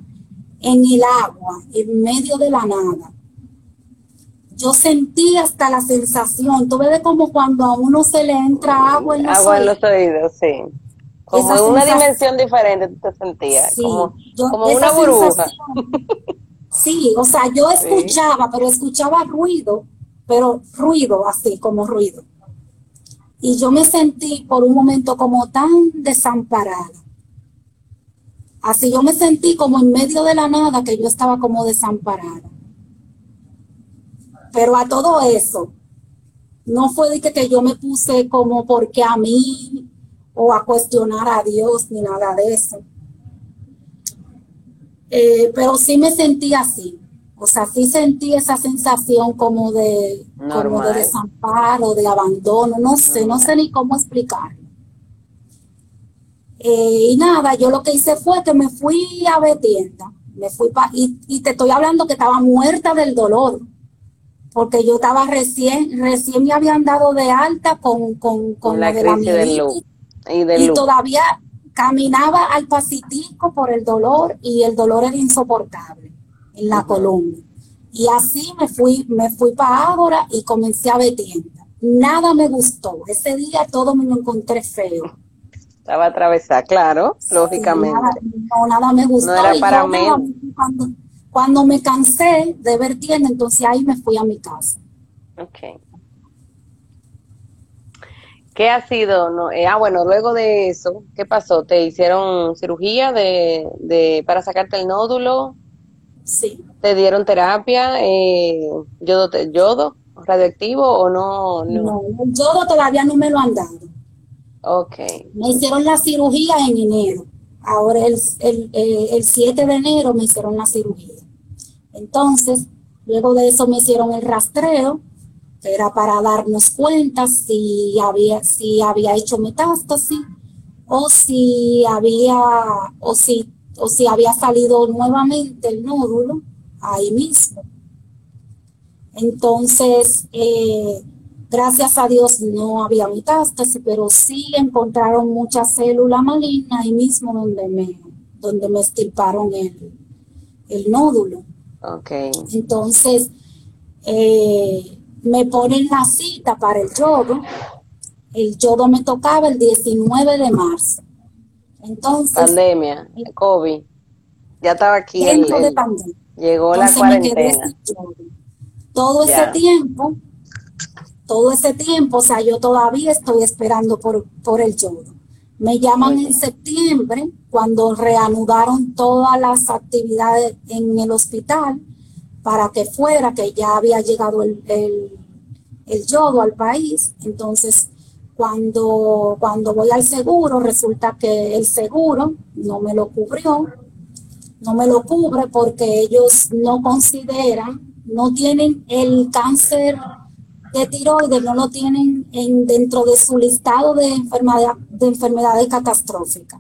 Speaker 2: en el agua, en medio de la nada. Yo sentí hasta la sensación, tú ves como cuando a uno se le entra agua en
Speaker 1: los agua en los oídos, sí como en una dimensión diferente tú te sentías, como, una burbuja.
Speaker 2: Sí, o sea, yo escuchaba, pero escuchaba ruido, pero ruido así, como ruido. Y yo me sentí por un momento como tan desamparada. Así yo me sentí como en medio de la nada que yo estaba como desamparada. Pero a todo eso, no fue de que, que yo me puse como porque a mí o a cuestionar a Dios ni nada de eso. Eh, pero sí me sentí así. O sea, sí sentí esa sensación como de, como de desamparo, de abandono, no sé, no sé ni cómo explicarlo. Eh, y nada, yo lo que hice fue que me fui a ver tienda. Me fui pa, y, y, te estoy hablando que estaba muerta del dolor, porque yo estaba recién, recién me habían dado de alta con, con, con
Speaker 1: la, de la
Speaker 2: y, todavía caminaba al pasitico por el dolor y el dolor era insoportable en la columna. Y así me fui, me fui para Ágora y comencé a tienda. Nada me gustó. Ese día todo me lo encontré feo.
Speaker 1: Estaba atravesada, claro, lógicamente.
Speaker 2: no, nada me gustó.
Speaker 1: No era para mí.
Speaker 2: Cuando, cuando, me cansé de ver tienda, entonces ahí me fui a mi casa.
Speaker 1: Okay. ¿Qué ha sido? No, eh, ah, bueno, luego de eso, ¿qué pasó? ¿Te hicieron cirugía de, de para sacarte el nódulo?
Speaker 2: Sí.
Speaker 1: ¿Te dieron terapia? Eh, ¿yodo, ¿Yodo radioactivo o no,
Speaker 2: no? No, el yodo todavía no me lo han dado.
Speaker 1: Ok.
Speaker 2: Me hicieron la cirugía en enero. Ahora el, el, eh, el 7 de enero me hicieron la cirugía. Entonces, luego de eso me hicieron el rastreo era para darnos cuenta si había, si había hecho metástasis o si había, o si, o si había salido nuevamente el nódulo ahí mismo. Entonces, eh, gracias a Dios no había metástasis, pero sí encontraron muchas células malignas ahí mismo donde me, donde me estirparon el, el nódulo.
Speaker 1: Okay.
Speaker 2: Entonces, eh, me ponen la cita para el yodo. El yodo me tocaba el 19 de marzo. Entonces.
Speaker 1: Pandemia, COVID. Ya estaba aquí. El, de pandemia. Llegó la cuarentena.
Speaker 2: Todo ese tiempo, todo ese tiempo, o sea, yo todavía estoy esperando por, por el yodo. Me llaman en septiembre cuando reanudaron todas las actividades en el hospital para que fuera, que ya había llegado el, el, yodo al país. Entonces, cuando, cuando voy al seguro, resulta que el seguro no me lo cubrió, no me lo cubre porque ellos no consideran, no tienen el cáncer de tiroides, no lo tienen en, dentro de su listado de, enfermedad, de enfermedades catastróficas.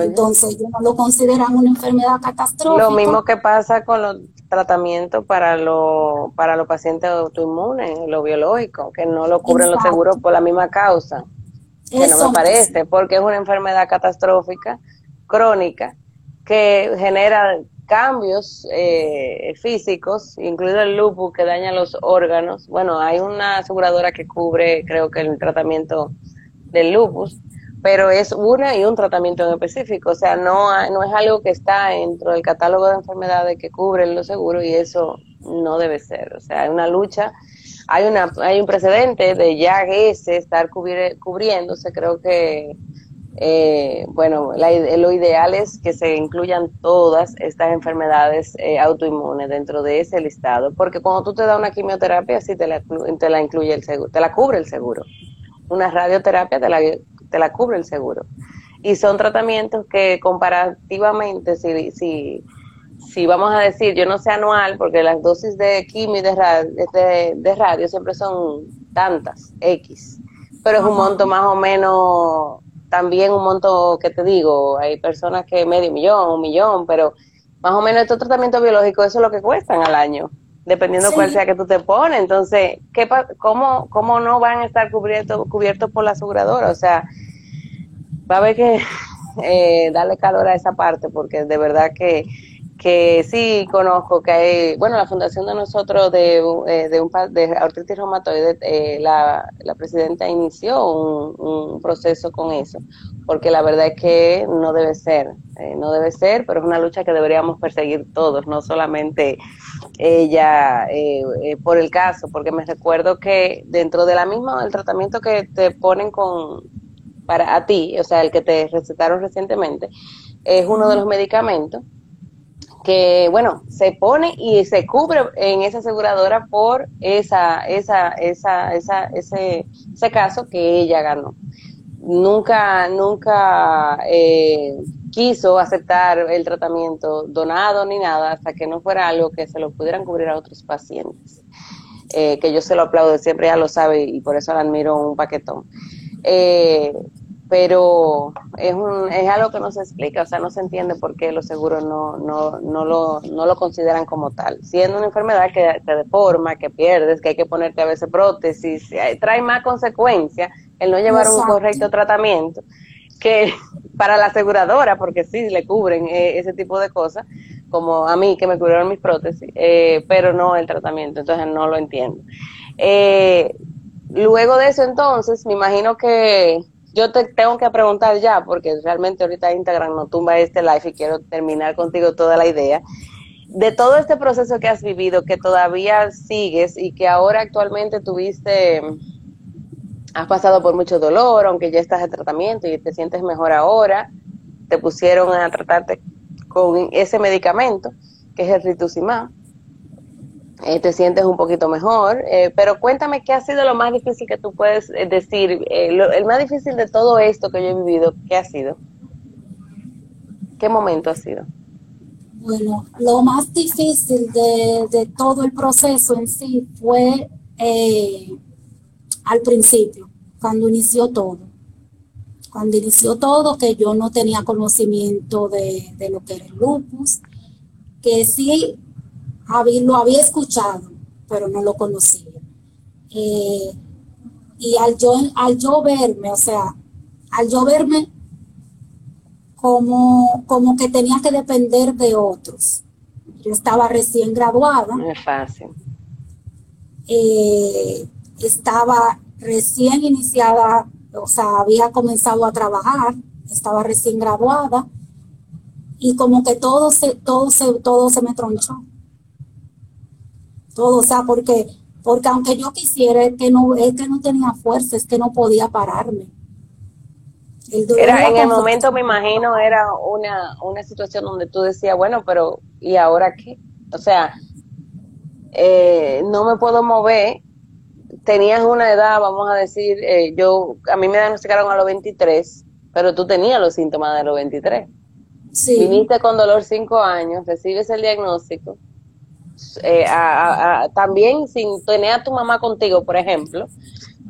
Speaker 2: Entonces ellos no lo consideran una enfermedad catastrófica.
Speaker 1: Lo mismo que pasa con los tratamientos para, lo, para los pacientes autoinmunes, lo biológico, que no lo cubren los seguros por la misma causa. Que no me parece, porque es una enfermedad catastrófica, crónica, que genera cambios eh, físicos, incluido el lupus que daña los órganos. Bueno, hay una aseguradora que cubre, creo que el tratamiento del lupus, pero es una y un tratamiento en específico, o sea, no, no es algo que está dentro del catálogo de enfermedades que cubren los seguros y eso no debe ser, o sea, hay una lucha, hay una hay un precedente de ya ese estar cubriéndose, creo que eh, bueno, lo ideal es que se incluyan todas estas enfermedades eh, autoinmunes dentro de ese listado, porque cuando tú te das una quimioterapia, sí te la, te la incluye el seguro, te la cubre el seguro. Una radioterapia te la, te la cubre el seguro. Y son tratamientos que comparativamente, si, si, si vamos a decir, yo no sé anual, porque las dosis de quimio y de radio, de, de radio siempre son tantas, X, pero es un monto más o menos también un monto que te digo, hay personas que medio millón, un millón, pero más o menos estos tratamientos biológicos, eso es lo que cuestan al año, dependiendo cuál sea que tú te pones. Entonces, ¿qué, cómo, ¿cómo no van a estar cubiertos cubiertos por la aseguradora? O sea, va a haber que eh, darle calor a esa parte, porque de verdad que que sí conozco que hay, bueno, la fundación de nosotros de, eh, de, un, de artritis reumatoide, eh, la, la, presidenta inició un, proceso con eso, porque la verdad es que no debe ser, eh, no debe ser, pero es una lucha que deberíamos perseguir todos, no solamente ella por el caso, porque me recuerdo que dentro de la misma, el tratamiento que te ponen con, para a ti, o sea, el que te recetaron recientemente, es uno de los medicamentos que bueno, se pone y se cubre en esa aseguradora por esa, esa, esa, esa, ese, ese caso que ella ganó. Nunca, nunca eh, quiso aceptar el tratamiento donado ni nada hasta que no fuera algo que se lo pudieran cubrir a otros pacientes. Eh, que yo se lo aplaudo, siempre ya lo sabe y por eso la admiro un paquetón. Eh, pero es, un, es algo que no se explica, o sea, no se entiende por qué los seguros no, no, no, lo, no lo consideran como tal. Siendo una enfermedad que te deforma, que pierdes, que hay que ponerte a veces prótesis, eh, trae más consecuencias el no llevar un correcto tratamiento que para la aseguradora, porque sí le cubren eh, ese tipo de cosas, como a mí que me cubrieron mis prótesis, eh, pero no el tratamiento, entonces no lo entiendo. luego de eso entonces, me imagino que yo te tengo que preguntar ya, porque realmente ahorita Instagram no tumba este live y quiero terminar contigo toda la idea. De todo este proceso que has vivido, que todavía sigues y que ahora actualmente tuviste, has pasado por mucho dolor, aunque ya estás en tratamiento y te sientes mejor ahora, te pusieron a tratarte con ese medicamento, que es el rituximab eh, te sientes un poquito mejor, eh, pero cuéntame qué ha sido lo más difícil que tú puedes eh, decir, el más difícil de todo esto que yo he vivido, ¿qué ha sido? ¿Qué momento ha sido?
Speaker 3: Bueno, lo más difícil de, de todo el proceso en sí fue al principio, cuando inició todo. Cuando inició todo, que yo no tenía conocimiento de, de lo que era el lupus, que sí lo había escuchado, pero no lo conocía. Eh, y al yo, al yo verme, o sea, al yo verme como, como que tenía que depender de otros. Yo estaba recién graduada.
Speaker 1: No es fácil.
Speaker 3: Eh, estaba recién iniciada, o sea, había comenzado a trabajar, estaba recién graduada y como que todo se, todo se, todo se me tronchó todo, o sea, porque, porque aunque yo quisiera, es que no, es que no tenía fuerza, es que no podía pararme.
Speaker 1: era, en el momento, me imagino, era una, una situación donde tú decías, bueno, pero ¿y ahora qué? O sea, eh, no me puedo mover. Tenías una edad, vamos a decir, eh, yo, a mí me diagnosticaron a los 23, pero tú tenías los síntomas de los 23. Sí. Viniste con dolor 5 años, recibes el diagnóstico eh, también sin tener a tu mamá contigo, por ejemplo,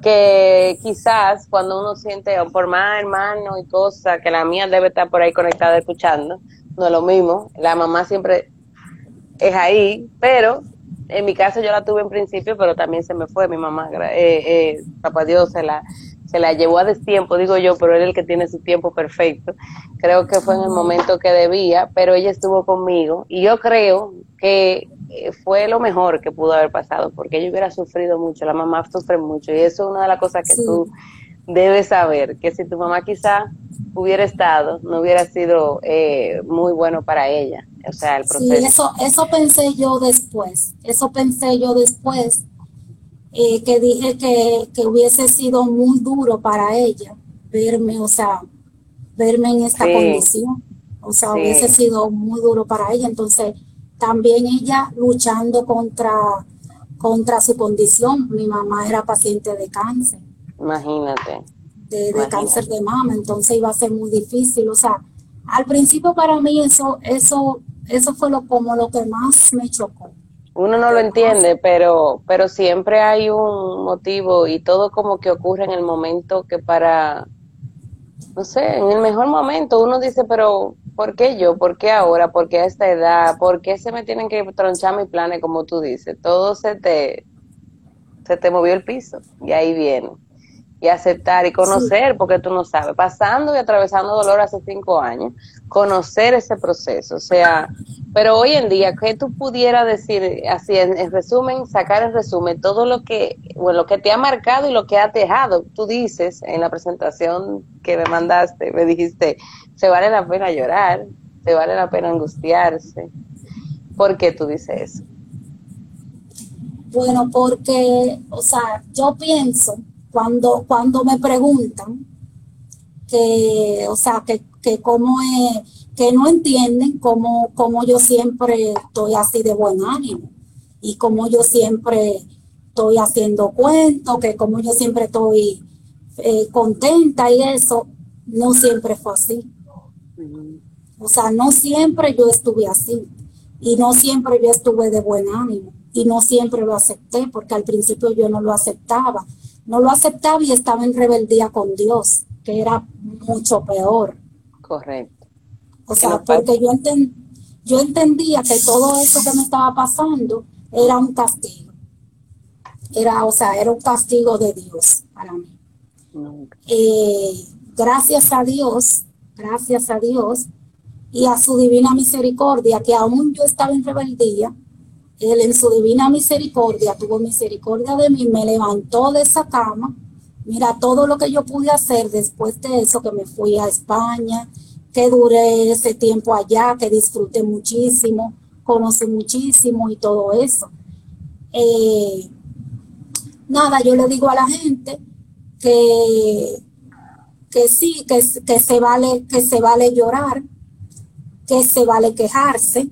Speaker 1: que quizás cuando uno siente, por más hermano y cosas, que la mía debe estar por ahí conectada escuchando, no es lo mismo, la mamá siempre es ahí, pero en mi caso yo la tuve en principio, pero también se me fue mi mamá, eh, eh, papá Dios se la, se la llevó a destiempo, digo yo, pero él es el que tiene su tiempo perfecto. Creo que fue en el momento que debía, pero ella estuvo conmigo y yo creo que fue lo mejor que pudo haber pasado, porque ella hubiera sufrido mucho, la mamá sufre mucho y eso es una de las cosas que tú debes saber, que si tu mamá quizá hubiera estado, no hubiera sido eh, muy bueno para ella, o sea, el proceso.
Speaker 2: Sí, eso, eso pensé yo después, eso pensé yo después, eh, que dije que, que, hubiese sido muy duro para ella verme, o sea, verme en esta condición, o sea, hubiese sido muy duro para ella, entonces también ella luchando contra, contra su condición. Mi mamá era paciente de cáncer.
Speaker 1: Imagínate.
Speaker 2: De, cáncer de mama, entonces iba a ser muy difícil. O sea, al principio para mí eso, eso, eso fue lo, como lo que más me chocó.
Speaker 1: Uno no lo entiende, pero, pero siempre hay un motivo y todo como que ocurre en el momento que para, no sé, en el mejor momento uno dice, pero ¿por qué yo? ¿Por qué ahora? ¿Por qué a esta edad? ¿Por qué se me tienen que tronchar mis planes como tú dices? Todo se te, se te movió el piso y ahí viene. Y aceptar y conocer, porque tú no sabes, pasando y atravesando dolor hace cinco años, conocer ese proceso. O sea, pero hoy en día, ¿qué tú pudieras decir, así en, resumen, sacar en resumen todo lo que, bueno, lo que te ha marcado y lo que ha dejado? Tú dices en la presentación que me mandaste, me dijiste, se vale la pena llorar, se vale la pena angustiarse. ¿Por qué tú dices eso?
Speaker 2: Bueno, porque, o sea, yo pienso cuando, cuando me preguntan que, o sea, que, que cómo es, que no entienden cómo, cómo yo siempre estoy así de buen ánimo y cómo yo siempre estoy haciendo cuentos, que como yo siempre estoy eh, contenta y eso, no siempre fue así. O sea, no siempre yo estuve así y no siempre yo estuve de buen ánimo y no siempre lo acepté porque al principio yo no lo aceptaba. No lo aceptaba y estaba en rebeldía con Dios, que era mucho peor.
Speaker 1: Correcto.
Speaker 2: O sea, porque yo, yo entendía que todo eso que me estaba pasando era un castigo. Era, o sea, era un castigo de Dios para mí. Eh, gracias a Dios, gracias a Dios, y a su divina misericordia, que aún yo estaba en rebeldía, Él en su divina misericordia tuvo misericordia de mí, me levantó de esa cama. Mira todo lo que yo pude hacer después de eso, que me fui a España, que duré ese tiempo allá, que disfruté muchísimo, conocí muchísimo y todo eso. Eh, nada, yo le digo a la gente que, que sí, que, que, se vale, que se vale llorar, que se vale quejarse,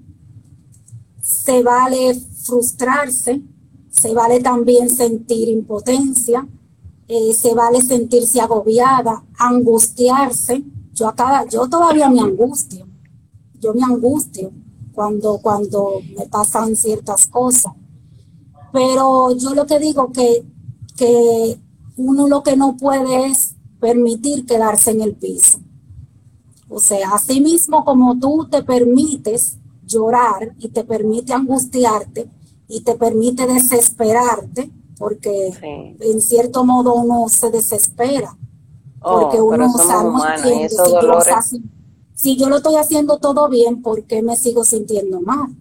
Speaker 2: se vale frustrarse, se vale también sentir impotencia, eh, se vale sentirse agobiada, angustiarse. Yo, acá, yo todavía me angustio, yo me angustio cuando, cuando me pasan ciertas cosas. Pero yo lo que digo que, que uno lo que no puede es permitir quedarse en el piso. O sea, así mismo como tú te permites llorar y te permite angustiarte y te permite desesperarte, porque en cierto modo uno se desespera, oh, porque uno sabe si, si, yo lo estoy haciendo todo bien, ¿por qué me sigo sintiendo mal?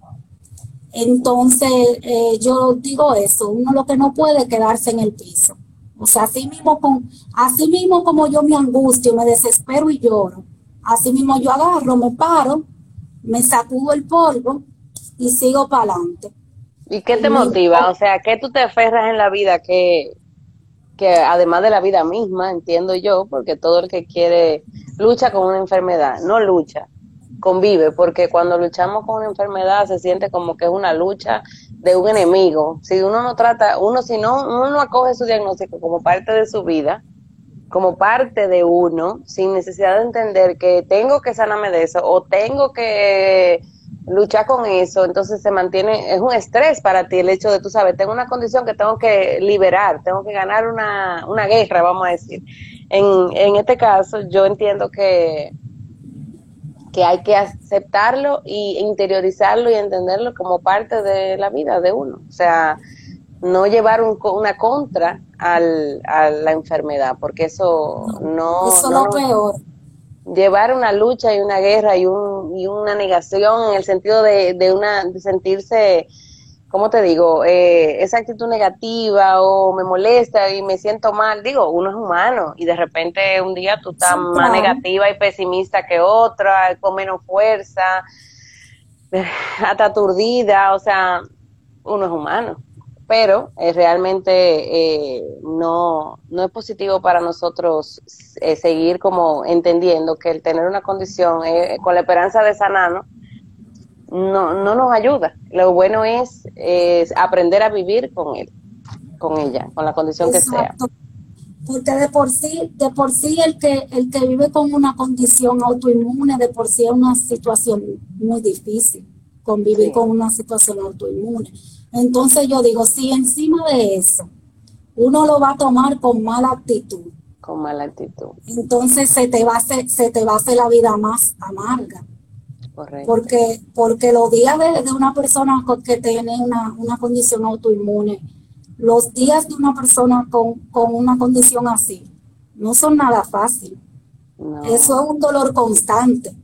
Speaker 2: Entonces, eh, yo digo eso, uno lo que no puede quedarse en el piso. O sea, así mismo, con, así mismo como yo me angustio, me desespero y lloro, Así mismo yo agarro, me paro, me sacudo el polvo y sigo para adelante.
Speaker 1: ¿Y qué te motiva? O sea, ¿qué tú te aferras en la vida que, que además de la vida misma, entiendo yo, porque todo el que quiere lucha con una enfermedad, no lucha, convive, porque cuando luchamos con una enfermedad se siente como que es una lucha de un enemigo. Si uno no trata, uno si no, uno no acoge su diagnóstico como parte de su vida, como parte de uno, sin necesidad de entender que tengo que sanarme de eso o tengo que luchar con eso, entonces se mantiene, es un estrés para ti el hecho de, tú sabes, tengo una condición que tengo que liberar, tengo que ganar una, una guerra, vamos a decir. En, en este caso, yo entiendo que, que hay que aceptarlo y interiorizarlo y entenderlo como parte de la vida de uno. O sea, no llevar una contra al, a la enfermedad, porque eso no...
Speaker 2: Eso es lo peor.
Speaker 1: Llevar una lucha y una guerra y, un, y una negación en el sentido de, de, una, de sentirse ¿cómo te digo? Eh, esa actitud negativa o me molesta y me siento mal. Digo, uno es humano y de repente un día tú estás más negativa y pesimista que otra, con menos fuerza, hasta aturdida, o sea, uno es humano. Pero eh, realmente eh, no, no es positivo para nosotros seguir como entendiendo que el tener una condición con la esperanza de sanarnos no, no nos ayuda. Lo bueno es, aprender a vivir con él, con ella, con la condición que sea.
Speaker 2: Porque de por sí, de por sí el que, el que vive con una condición autoinmune, de por sí es una situación muy difícil, convivir con una situación autoinmune. Entonces yo digo, si encima de eso uno lo va a tomar con mala actitud.
Speaker 1: Con mala actitud.
Speaker 2: Entonces se te va a se te va a hacer la vida más amarga. Porque, porque los días de, una persona que tiene una, condición autoinmune, los días de una persona con, una condición así, no son nada fácil. Eso es un dolor constante.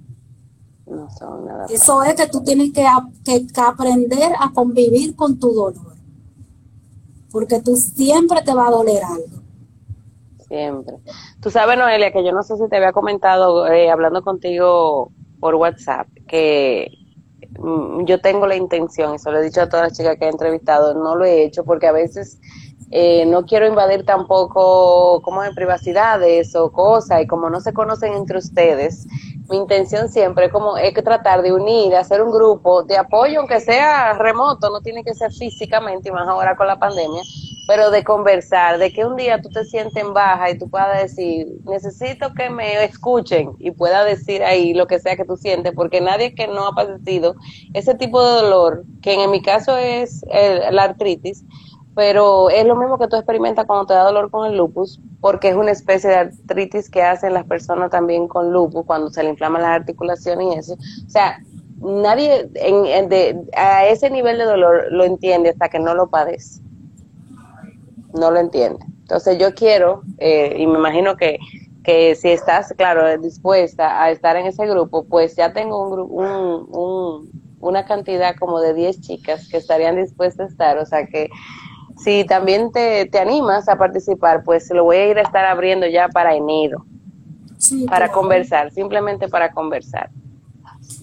Speaker 1: No son nada
Speaker 2: Eso es que tú tienes que, que, aprender a convivir con tu dolor. Porque tú siempre te va a doler algo.
Speaker 1: Siempre. Tú sabes, Noelia, que yo no sé si te había comentado, eh, hablando contigo por WhatsApp, que mm, yo tengo la intención, y se lo he dicho a todas las chicas que he entrevistado, no lo he hecho porque a veces eh, no quiero invadir tampoco como de privacidades o cosas y como no se conocen entre ustedes, mi intención siempre como es que tratar de unir, hacer un grupo de apoyo, aunque sea remoto, no tiene que ser físicamente y más ahora con la pandemia, pero de conversar, de que un día tú te sientes en baja y tú puedas decir, necesito que me escuchen y pueda decir ahí lo que sea que tú sientes, porque nadie que no ha padecido ese tipo de dolor, que en mi caso es la artritis, pero es lo mismo que tú experimentas cuando te da dolor con el lupus, porque es una especie de artritis que hacen las personas también con lupus cuando se le inflaman las articulaciones y eso. O sea, nadie en, de, a ese nivel de dolor lo entiende hasta que no lo padece. No lo entiende. Entonces yo quiero, eh, y me imagino que, que si estás, claro, dispuesta a estar en ese grupo, pues ya tengo un, un, un una cantidad como de 10 chicas que estarían dispuestas a estar, o sea que si también te, animas a participar, pues lo voy a ir a estar abriendo ya para enero, para conversar, simplemente para conversar.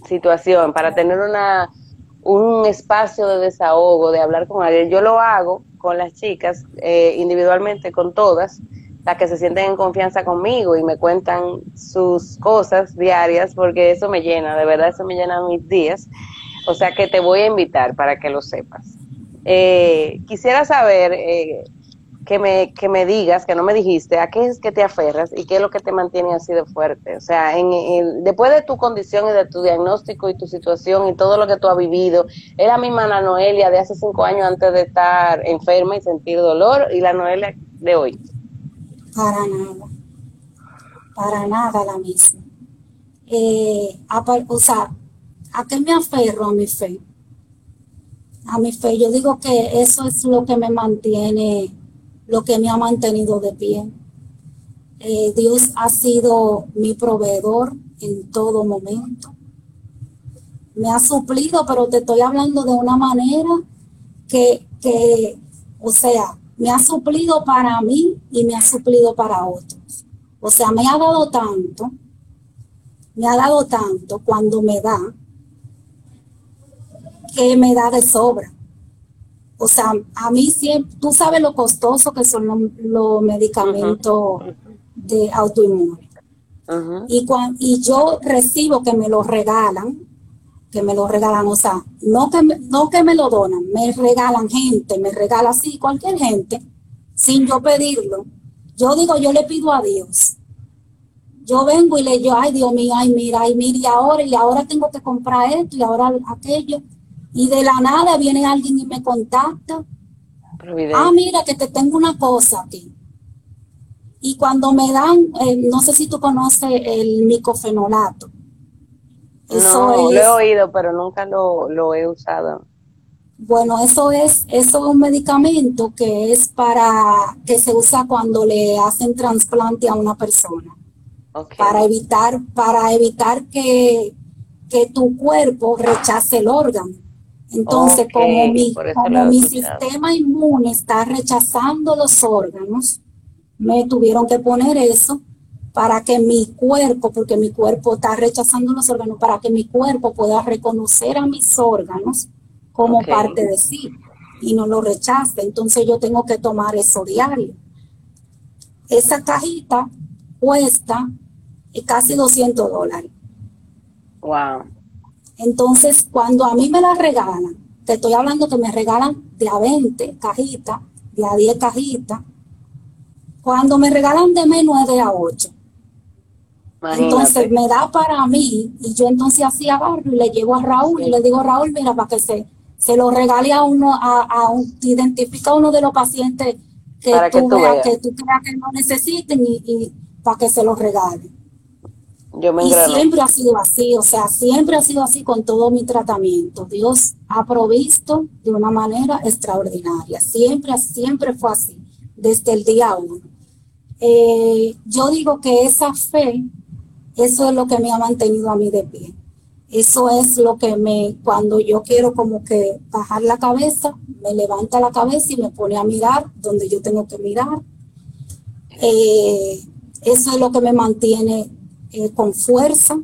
Speaker 1: Situación, para tener una un espacio de desahogo, de hablar con alguien. Yo lo hago con las chicas, eh, individualmente, con todas, las que se sienten en confianza conmigo y me cuentan sus cosas diarias, porque eso me llena, de verdad, eso me llena mis días. O sea que te voy a invitar para que lo sepas. Eh, quisiera saber eh, que, me, que me digas, que no me dijiste, a qué es que te aferras y qué es lo que te mantiene así de fuerte. O sea, en, después de tu condición y de tu diagnóstico y tu situación y todo lo que tú has vivido, ¿es la misma la Noelia de hace cinco años antes de estar enferma y sentir dolor y la Noelia de hoy?
Speaker 2: Para nada, para nada la misma. Eh, o sea, ¿a qué me aferro a mi fe? A mi fe. Yo digo que eso es lo que me mantiene, lo que me ha mantenido de pie. Eh, Dios ha sido mi proveedor en todo momento. Me ha suplido, pero te estoy hablando de una manera que, que, o sea, me ha suplido para mí y me ha suplido para otros. O sea, me ha dado tanto, me ha dado tanto cuando me da, que me da de sobra. O sea, a mí siempre, tú sabes lo costoso que son los, medicamentos de autoinmune. y, y yo recibo que me lo regalan, que me lo regalan, o sea, no que, me, no que me lo donan, me regalan gente, me regala así cualquier gente, sin yo pedirlo. Yo digo, yo le pido a Dios. Yo vengo y le digo, ay Dios mío, ay mira, ay mira, y ahora, y ahora tengo que comprar esto, y ahora aquello y de la nada viene alguien y me contacta. Ah, mira, que te tengo una cosa aquí. Y cuando me dan, eh, no sé si tú conoces el micofenolato.
Speaker 1: Eso no, lo he oído, pero nunca lo, he usado.
Speaker 2: Bueno, eso es, eso es un medicamento que es para, que se usa cuando le hacen trasplante a una persona. Para evitar, para evitar que, que tu cuerpo rechace el órgano. Entonces, como mi, como mi sistema inmune está rechazando los órganos, me tuvieron que poner eso para que mi cuerpo, porque mi cuerpo está rechazando los órganos, para que mi cuerpo pueda reconocer a mis órganos como parte de sí y no lo rechace. Entonces yo tengo que tomar eso diario. Esa cajita cuesta casi 200 dólares.
Speaker 1: Wow.
Speaker 2: Entonces, cuando a mí me la regalan, te estoy hablando que me regalan de a 20 cajitas, de a 10 cajitas, cuando me regalan de menos es de a 8. Entonces me da para mí y yo entonces así agarro y le llevo a Raúl y le digo, Raúl, mira, para que se, se lo regale a uno, a, a un, identifica a uno de los pacientes que, tú, veas, que tú creas que no necesiten y, y para que se lo regale y siempre ha sido así, o sea, siempre ha sido así con todo mi tratamiento. Dios ha provisto de una manera extraordinaria. Siempre, siempre fue así, desde el día uno. Eh, yo digo que esa fe, eso es lo que me ha mantenido a mí de pie. Eso es lo que me, cuando yo quiero como que bajar la cabeza, me levanta la cabeza y me pone a mirar donde yo tengo que mirar. Eh, eso es lo que me mantiene eh, con fuerza,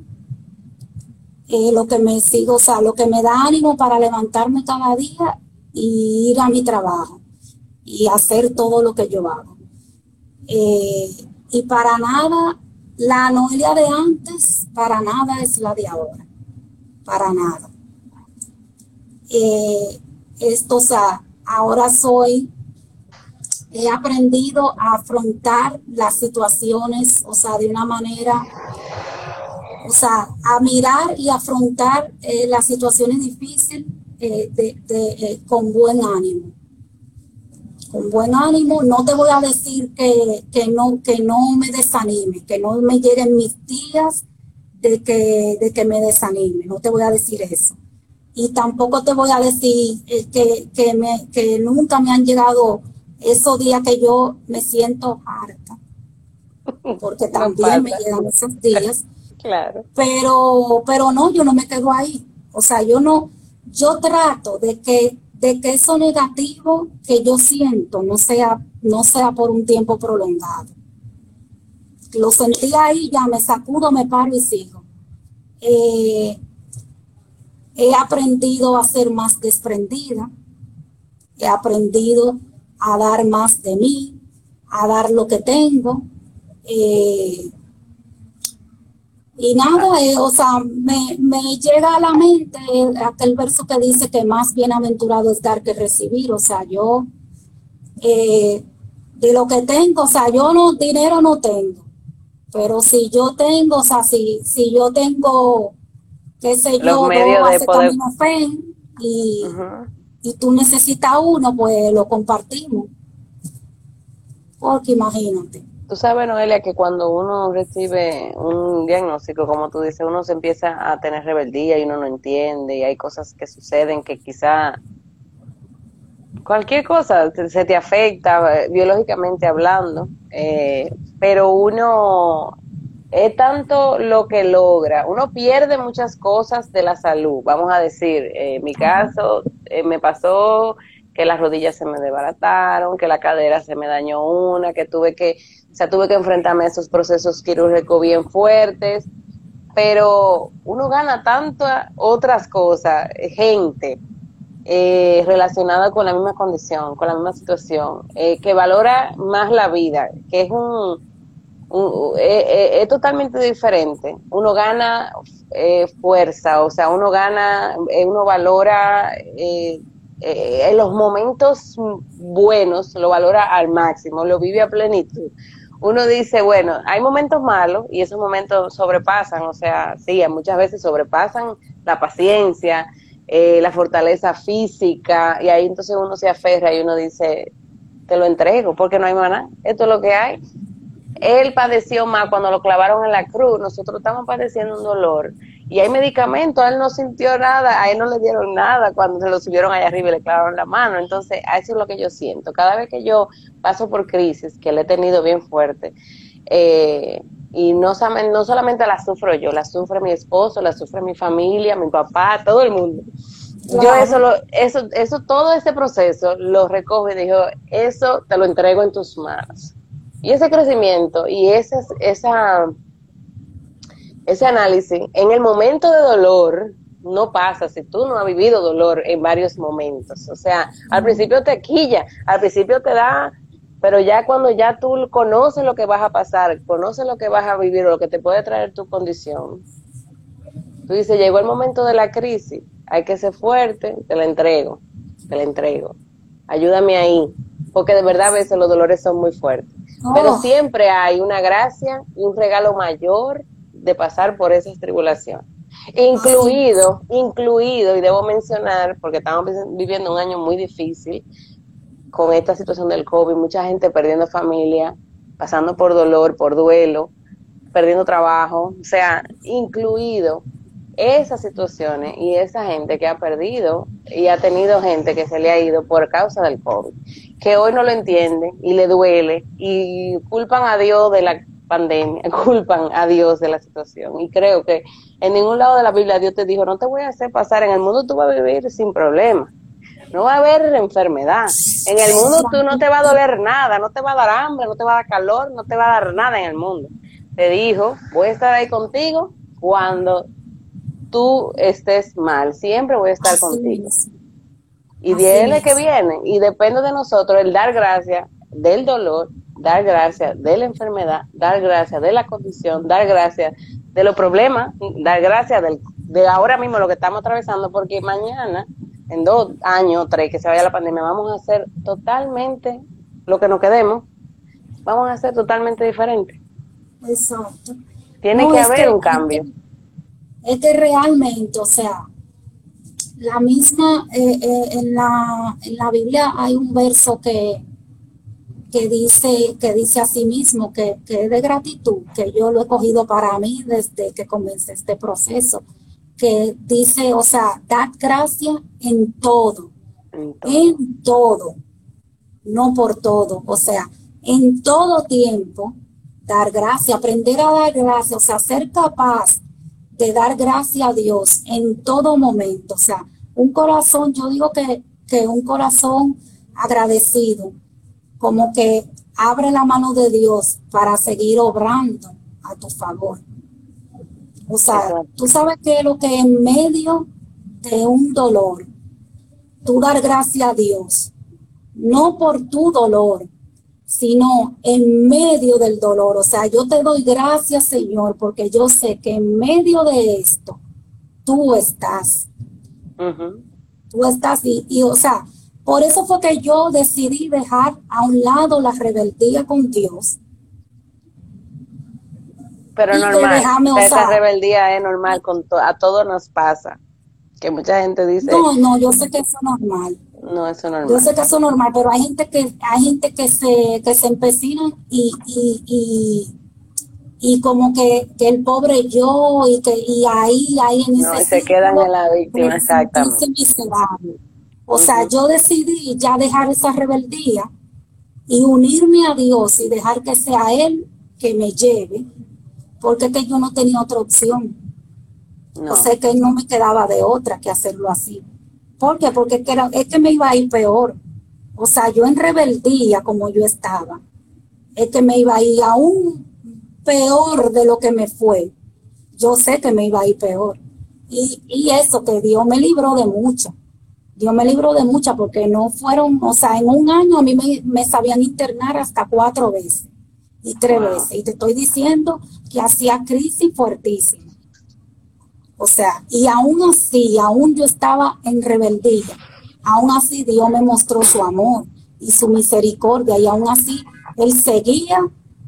Speaker 2: eh, lo que me sigo, o sea, lo que me da ánimo para levantarme cada día y ir a mi trabajo y hacer todo lo que yo hago. Eh, y para nada, la Noelia de antes, para nada es la de ahora, para nada. esto, o sea, ahora soy he aprendido a afrontar las situaciones, o sea, de una manera, o sea, a mirar y afrontar eh, las situaciones difíciles eh, eh, con buen ánimo. Con buen ánimo, no te voy a decir que, no, que no me desanime, que no me lleguen mis días de que, de que me desanime, no te voy a decir eso. Y tampoco te voy a decir que, que, me, que nunca me han llegado esos días que yo me siento harta, porque también me llegan esos días.
Speaker 1: Claro.
Speaker 2: Pero, pero no, yo no me quedo ahí. O sea, yo no, yo trato de que, de que eso negativo que yo siento no sea, no sea por un tiempo prolongado. Lo sentí ahí, ya me sacudo, me paro y sigo. Eh, he aprendido a ser más desprendida. He aprendido a dar más de mí, a dar lo que tengo. Eh, y nada, eh, o sea, me, llega a la mente aquel verso que dice que más bienaventurado es dar que recibir. O sea, yo eh, de lo que tengo, o sea, yo no, dinero no tengo. Pero si yo tengo, o sea, si, si yo tengo, qué sé yo, dos poder... y, y tú necesitas uno, pues lo compartimos. Porque imagínate.
Speaker 1: Tú sabes, Noelia, que cuando uno recibe un diagnóstico, como tú dices, uno se empieza a tener rebeldía y uno no entiende y hay cosas que suceden que quizá cualquier cosa se te afecta eh, biológicamente hablando, eh, pero uno es tanto lo que logra. Uno pierde muchas cosas de la salud. Vamos a decir, en mi caso, eh, me pasó que las rodillas se me desbarataron, que la cadera se me dañó una, que tuve que, o sea, tuve que enfrentarme a esos procesos quirúrgicos bien fuertes. Pero uno gana tantas otras cosas, gente eh, relacionada con la misma condición, con la misma situación, eh, que valora más la vida, que es un eh, eh, es totalmente diferente. Uno gana eh, fuerza, o sea, uno gana, uno valora en los momentos buenos, lo valora al máximo, lo vive a plenitud. Uno dice, bueno, hay momentos malos y esos momentos sobrepasan, o sea, sí, muchas veces sobrepasan la paciencia, la fortaleza física, y ahí entonces uno se aferra y uno dice, te lo entrego, porque no hay más esto es lo que hay él padeció más cuando lo clavaron en la cruz, nosotros estamos padeciendo un dolor Y hay medicamentos, él no sintió nada, a él no le dieron nada cuando se lo subieron allá arriba y le clavaron la mano. Entonces, eso es lo que yo siento. Cada vez que yo paso por crisis, que le he tenido bien fuerte, eh, y no, no solamente la sufro yo, la sufre mi esposo, la sufre mi familia, mi papá, todo el mundo. Yo eso, lo, eso, eso, todo ese proceso lo recojo y digo, eso te lo entrego en tus manos. Y ese crecimiento y esa, ese análisis, en el momento de dolor, no pasa si tú no has vivido dolor en varios momentos. O sea, al principio te quilla, al principio te da, pero ya cuando ya tú conoces lo que vas a pasar, conoces lo que vas a vivir o lo que te puede traer tu condición, tú dices, llegó el momento de la crisis, hay que ser fuerte, te la entrego, te la entrego. Ayúdame ahí, porque de verdad a veces los dolores son muy fuertes. Pero siempre hay una gracia y un regalo mayor de pasar por esas tribulaciones. Incluido, incluido, y debo mencionar, porque estamos viviendo un año muy difícil con esta situación del COVID, mucha gente perdiendo familia, pasando por dolor, por duelo, perdiendo trabajo, o sea, incluido esas situaciones y esa gente que ha perdido y ha tenido gente que se le ha ido por causa del COVID, que hoy no lo entiende y le duele y culpan a Dios de la pandemia, culpan a Dios de la situación. Y creo que en ningún lado de la Biblia Dios te dijo, no te voy a hacer pasar, en el mundo tú vas a vivir sin problema. No va a haber enfermedad. En el mundo tú no te va a doler nada, no te va a dar hambre, no te va a dar calor, no te va a dar nada en el mundo. Te dijo, voy a estar ahí contigo cuando tú estés mal, siempre voy a estar contigo. Y viene que viene, y depende de nosotros el dar gracias del dolor, dar gracias de la enfermedad, dar gracias de la condición, dar gracias de los problemas, dar gracias del, de ahora mismo lo que estamos atravesando, porque mañana, en dos años, tres, que se vaya la pandemia, vamos a hacer totalmente lo que nos quedemos, vamos a hacer totalmente diferente.
Speaker 2: Exacto.
Speaker 1: Tiene que haber un cambio
Speaker 2: es que realmente, o sea, la misma, eh, eh, en, la, en la Biblia hay un verso que, que dice, que dice a sí mismo que, es de gratitud, que yo lo he cogido para mí desde que comencé este proceso, que dice, o sea, dad gracia en todo, en todo, en todo, no por todo, o sea, en todo tiempo, dar gracia, aprender a dar gracia, o sea, ser capaz de dar gracias a Dios en todo momento. O sea, un corazón, yo digo que, que un corazón agradecido, como que abre la mano de Dios para seguir obrando a tu favor. O sea, tú sabes que lo que en medio de un dolor, tú dar gracias a Dios, no por tu dolor, sino en medio del dolor. O sea, yo te doy gracias, Señor, porque yo sé que en medio de esto, tú estás. Tú estás y, o sea, por eso fue que yo decidí dejar a un lado la rebeldía con Dios.
Speaker 1: Pero normal, esa rebeldía es normal, con a todos nos pasa. Que mucha gente dice...
Speaker 2: No, no, yo sé que eso es normal.
Speaker 1: No, eso normal.
Speaker 2: Yo sé que eso es normal, pero hay gente que hay gente que se que se empecina y, y, y, y como que, que, el pobre yo y que y ahí ahí en
Speaker 1: ese no, se quedan en la víctima exactamente.
Speaker 2: O sea, yo decidí ya dejar esa rebeldía y unirme a Dios y dejar que sea él que me lleve, porque que yo no tenía otra opción. No. O sea que no me quedaba de otra que hacerlo así. ¿Por qué? Porque es que me iba a ir peor. O sea, yo en rebeldía como yo estaba, es que me iba a ir aún peor de lo que me fue. Yo sé que me iba a ir peor. Y, y eso que Dios me libró de mucha. Dios me libró de mucha porque no fueron, o sea, en un año a mí me, sabían internar hasta cuatro veces y tres veces. Y te estoy diciendo que hacía crisis fuertísima. O sea, y aún así, aún yo estaba en rebeldía, aún así Dios me mostró su amor y su misericordia y aún así Él seguía,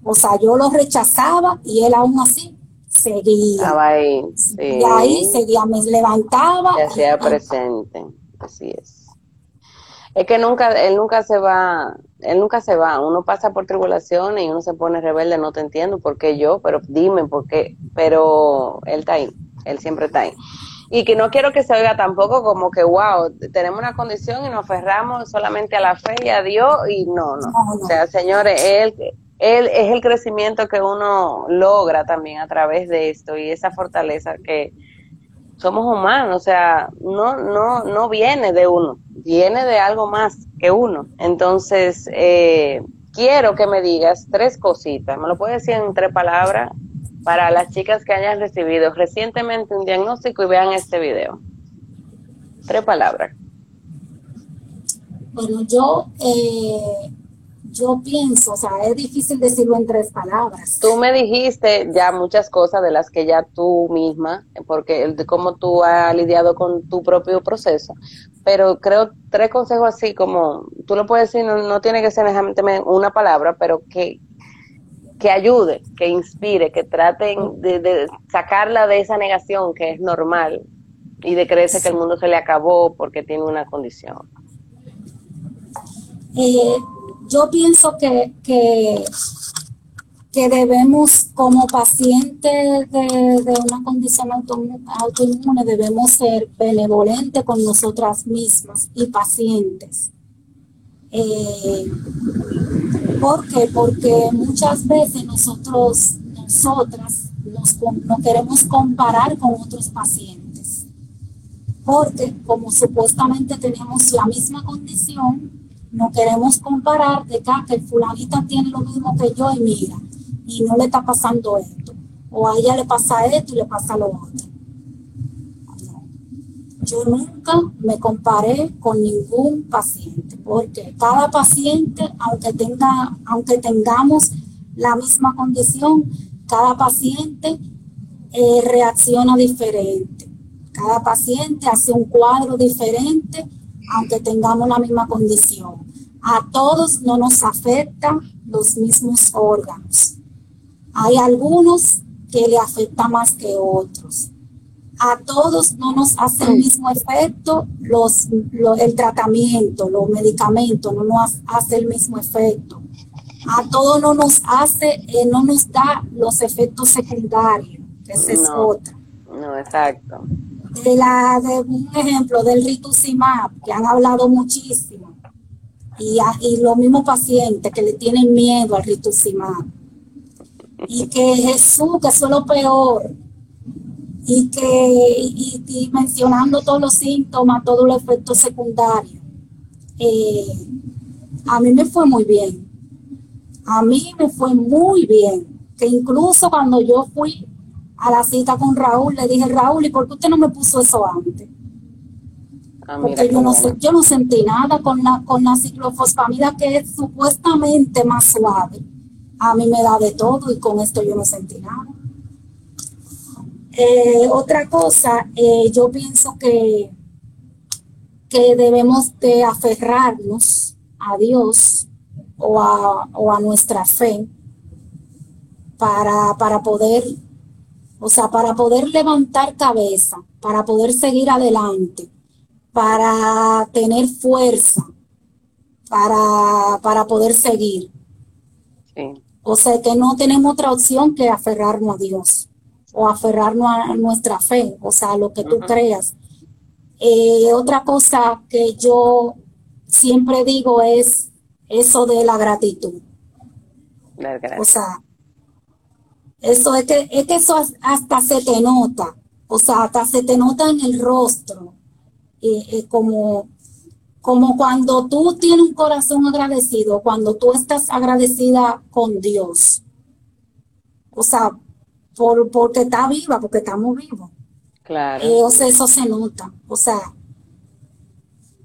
Speaker 2: o sea, yo lo rechazaba y Él aún así seguía.
Speaker 1: Estaba ahí,
Speaker 2: Y ahí seguía, me levantaba.
Speaker 1: Se hacía presente, así es. Es que nunca, Él nunca se va, Él nunca se va, uno pasa por tribulaciones y uno se pone rebelde, no te entiendo por qué yo, pero dime por qué, pero Él está ahí Él siempre está ahí. Y que no quiero que se oiga tampoco como que, wow, tenemos una condición y nos aferramos solamente a la fe y a Dios y no, no. O sea, señores, él, él es el crecimiento que uno logra también a través de esto y esa fortaleza que somos humanos, o sea, no, no, no viene de uno, viene de algo más que uno. Entonces, eh, quiero que me digas tres cositas, me lo puedes decir en tres palabras para las chicas que hayan recibido recientemente un diagnóstico y vean este video. Tres palabras.
Speaker 2: Bueno, yo eh, yo pienso, o sea, es difícil decirlo en tres palabras.
Speaker 1: Tú me dijiste ya muchas cosas de las que ya tú misma, porque de cómo tú has lidiado con tu propio proceso, pero creo tres consejos así como, tú lo puedes decir, no, tiene que ser necesariamente una palabra, pero que, que ayude, que inspire, que traten de, sacarla de esa negación que es normal y de creerse que el mundo se le acabó porque tiene una condición.
Speaker 2: Eh, yo pienso que, que, debemos, como pacientes de, una condición autoinmune, debemos ser benevolentes con nosotras mismas y pacientes. Eh, ¿Por qué? Porque muchas veces nosotros, nosotras, nos, nos queremos comparar con otros pacientes. Porque como supuestamente tenemos la misma condición, no queremos comparar de que, ah, que el fulanita tiene lo mismo que yo y mira, y no le está pasando esto. O a ella le pasa esto y le pasa lo otro. Yo nunca me comparé con ningún paciente, porque cada paciente, aunque, tenga, aunque tengamos la misma condición, cada paciente eh, reacciona diferente. Cada paciente hace un cuadro diferente aunque tengamos la misma condición. A todos no nos afectan los mismos órganos. Hay algunos que le afecta más que otros. A todos no nos hace el mismo efecto los, el tratamiento, los medicamentos, no nos hace el mismo efecto. A todos no nos hace, eh, no nos da los efectos secundarios. Esa es otra.
Speaker 1: No, exacto
Speaker 2: de, la, de un ejemplo del rituximab, que han hablado muchísimo, y, y los mismos pacientes que le tienen miedo al rituximab, y que Jesús, que eso es lo peor, y que y, mencionando todos los síntomas, todos los efectos secundarios. Eh, a mí me fue muy bien. A mí me fue muy bien. Que incluso cuando yo fui a la cita con Raúl, le dije, Raúl, ¿y por qué usted no me puso eso antes? Ah, Porque yo no, sé, yo no sentí nada con la, con la ciclofosfamida que es supuestamente más suave. A mí me da de todo y con esto yo no sentí nada. Eh, otra cosa, eh, yo pienso que, que debemos de aferrarnos a Dios o a, o a nuestra fe para, para poder o sea, para poder levantar cabeza, para poder seguir adelante, para tener fuerza, para, para poder seguir. O sea, que no tenemos otra opción que aferrarnos a Dios o aferrarnos a nuestra fe, o sea, a lo que tú creas. Eh, otra cosa que yo siempre digo es eso de la gratitud. o sea, eso es que, es que eso hasta se te nota, o sea, hasta se te nota en el rostro, eh, como, como cuando tú tienes un corazón agradecido, cuando tú estás agradecida con Dios. O sea, por, porque está viva, porque estamos vivos.
Speaker 1: Claro.
Speaker 2: Eh, o sea, eso se nota. O sea,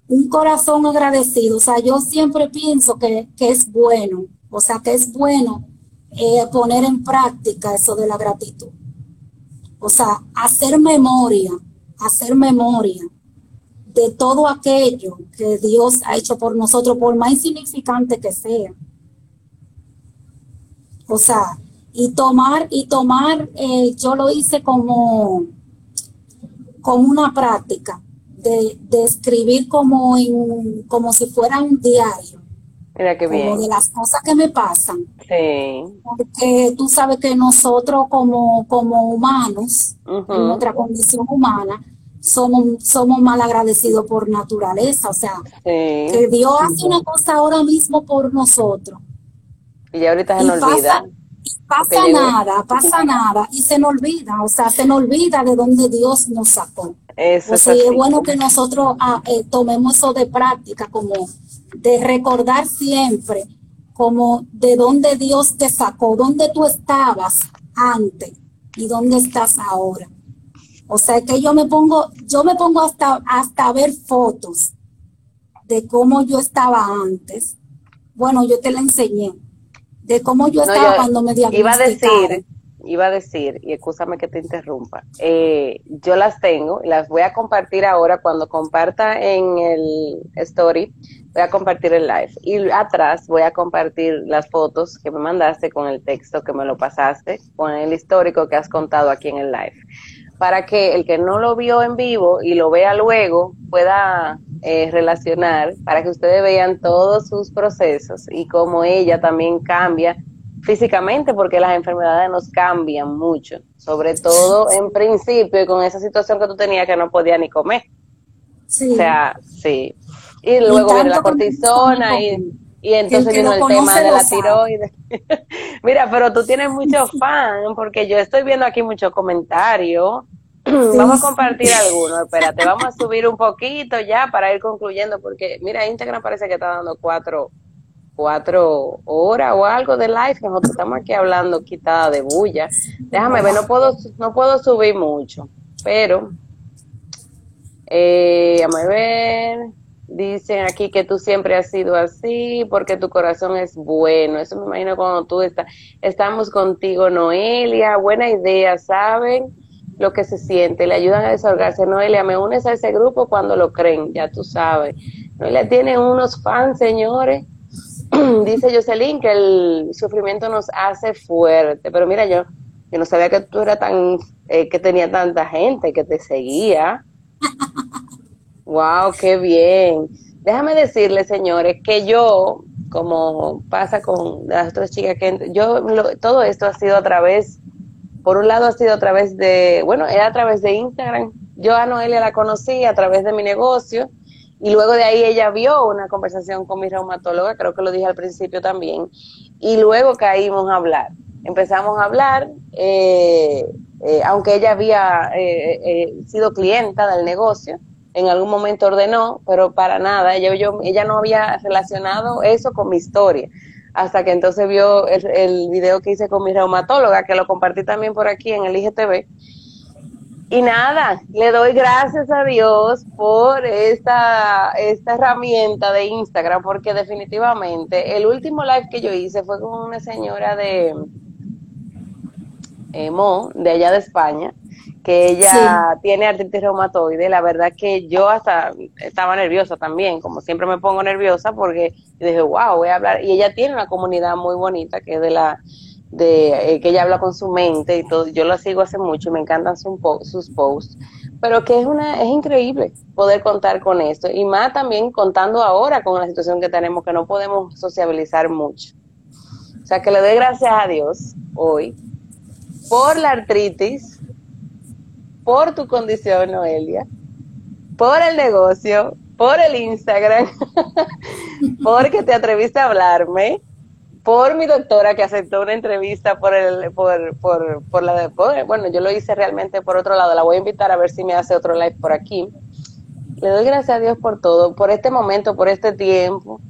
Speaker 2: un corazón agradecido. O sea, yo siempre pienso que, que es bueno. O sea, que es bueno eh, poner en práctica eso de la gratitud. O sea, hacer memoria, hacer memoria de todo aquello que Dios ha hecho por nosotros, por más insignificante que sea. O sea, y tomar, y tomar, eh, yo lo hice como, como una práctica de, de escribir como, en, como si fuera un diario
Speaker 1: Mira qué bien.
Speaker 2: Como de las cosas que me pasan.
Speaker 1: Sí.
Speaker 2: Porque tú sabes que nosotros como, como humanos, en nuestra condición humana, somos, somos mal agradecidos por naturaleza. O sea, que Dios hace una cosa ahora mismo por nosotros.
Speaker 1: Y ahorita se nos olvida.
Speaker 2: Pasa, nada, pasa nada. Y se nos olvida, o sea, se nos olvida de dónde Dios nos sacó.
Speaker 1: Eso
Speaker 2: o sea, es bueno que nosotros ah, eh, tomemos eso de práctica, como de recordar siempre, como de dónde Dios te sacó, dónde tú estabas antes y dónde estás ahora. O sea que yo me pongo, yo me pongo hasta, hasta ver fotos de cómo yo estaba antes. Bueno, yo te la enseñé. De cómo yo estaba cuando me.
Speaker 1: Iba a decir, iba a decir, y escúchame que te interrumpa, eh, yo las tengo, las voy a compartir ahora cuando comparta en el story, voy a compartir el live. Y atrás voy a compartir las fotos que me mandaste con el texto que me lo pasaste, con el histórico que has contado aquí en el live para que el que no lo vio en vivo y lo vea luego pueda eh, relacionar, para que ustedes vean todos sus procesos y cómo ella también cambia físicamente, porque las enfermedades nos cambian mucho, sobre todo en principio y con esa situación que tú tenías que no podía ni comer. Sí. O sea, sí. Y luego viene la cortisona y, y entonces viene el tema de la tiroides. Mira, pero tú tienes muchos fans, porque yo estoy viendo aquí muchos comentarios Vamos a compartir algunos, espérate, vamos a subir un poquito ya para ir concluyendo, porque mira, Instagram parece que está dando cuatro, cuatro horas o algo de live, nosotros estamos aquí hablando quitada de bulla. Déjame ver, no puedo, no puedo subir mucho, pero, eh, a ver, dicen aquí que tú siempre has sido así, porque tu corazón es bueno, eso me imagino cuando tú estás, estamos contigo, Noelia, buena idea, ¿saben? Lo que se siente, le ayudan a desahogarse. Noelia, me unes a ese grupo cuando lo creen, ya tú sabes. Noelia tiene unos fans, señores. Dice Jocelyn que el sufrimiento nos hace fuerte, pero mira, yo, yo no sabía que tú eras tan, eh, que tenía tanta gente que te seguía. wow, qué bien. Déjame decirle, señores, que yo, como pasa con las otras chicas que yo, todo esto ha sido a través por un lado ha sido a través de, bueno, era a través de Instagram. Yo a Noelia la conocí a través de mi negocio y luego de ahí ella vio una conversación con mi reumatóloga, creo que lo dije al principio también, y luego caímos a hablar. Empezamos a hablar, eh, eh, aunque ella había eh, sido clienta del negocio, en algún momento ordenó, pero para nada, yo, ella no había relacionado eso con mi historia hasta que entonces vio el, el, video que hice con mi reumatóloga, que lo compartí también por aquí en el IGTV. Y nada, le doy gracias a Dios por esta, esta herramienta de Instagram, porque definitivamente el último live que yo hice fue con una señora de eh, Mo, de allá de España, que ella tiene artritis reumatoide, la verdad que yo hasta estaba nerviosa también, como siempre me pongo nerviosa porque dije, wow, voy a hablar, y ella tiene una comunidad muy bonita que es de la, de, eh, que ella habla con su mente y todo, yo la sigo hace mucho y me encantan sus posts, pero que es una, es increíble poder contar con esto, y más también contando ahora con la situación que tenemos, que no podemos sociabilizar mucho. O sea que le doy gracias a Dios hoy por la artritis, por tu condición, Noelia, por el negocio, por el Instagram, porque te atreviste a hablarme, por mi doctora que aceptó una entrevista por el, por, por, por la, de, bueno, yo lo hice realmente por otro lado, la voy a invitar a ver si me hace otro live por aquí. Le doy gracias a Dios por todo, por este momento, por este tiempo,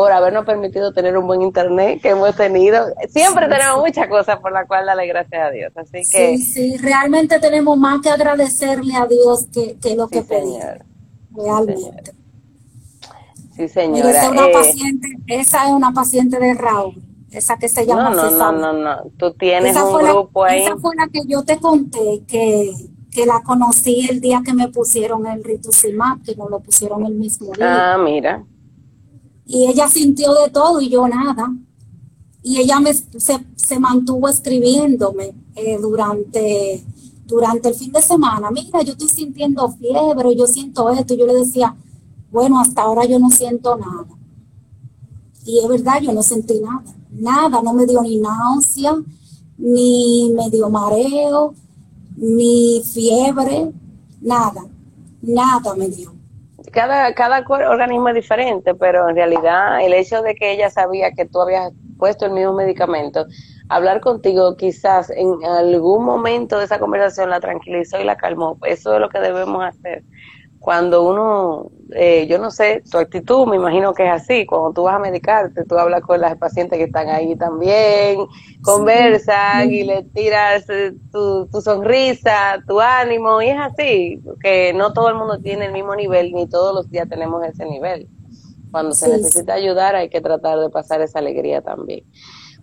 Speaker 1: por habernos permitido tener un buen internet que hemos tenido. Siempre tenemos muchas cosas por las cuales darle gracias a Dios. Así que.
Speaker 2: Sí, sí, realmente tenemos más que agradecerle a Dios que, lo que pedimos. Realmente.
Speaker 1: Sí, señora.
Speaker 2: Esa es, una eh, paciente, esa es una paciente de Raúl, esa que se llama
Speaker 1: No, no, no, no, Tú tienes un grupo ahí.
Speaker 2: Esa fue la que yo te conté que, que la conocí el día que me pusieron el rituximab, que nos lo pusieron el mismo
Speaker 1: día. Ah, mira
Speaker 2: y ella sintió de todo y yo nada. Y ella me, se, mantuvo escribiéndome eh, durante, durante el fin de semana. Mira, yo estoy sintiendo fiebre, yo siento esto. Y yo le decía, bueno, hasta ahora yo no siento nada. Y es verdad, yo no sentí nada, nada, no me dio ni náusea, ni me dio mareo, ni fiebre, nada, nada me dio.
Speaker 1: Cada, cada organismo es diferente, pero en realidad el hecho de que ella sabía que tú habías puesto el mismo medicamento, hablar contigo quizás en algún momento de esa conversación la tranquilizó y la calmó. Eso es lo que debemos hacer cuando uno, eh, yo no sé, tu actitud me imagino que es así, cuando tú vas a medicarte, tú hablas con las pacientes que están ahí también, conversan y le tiras eh, tu, tu, sonrisa, tu ánimo, y es así, que no todo el mundo tiene el mismo nivel, ni todos los días tenemos ese nivel. Cuando se necesita ayudar hay que tratar de pasar esa alegría también.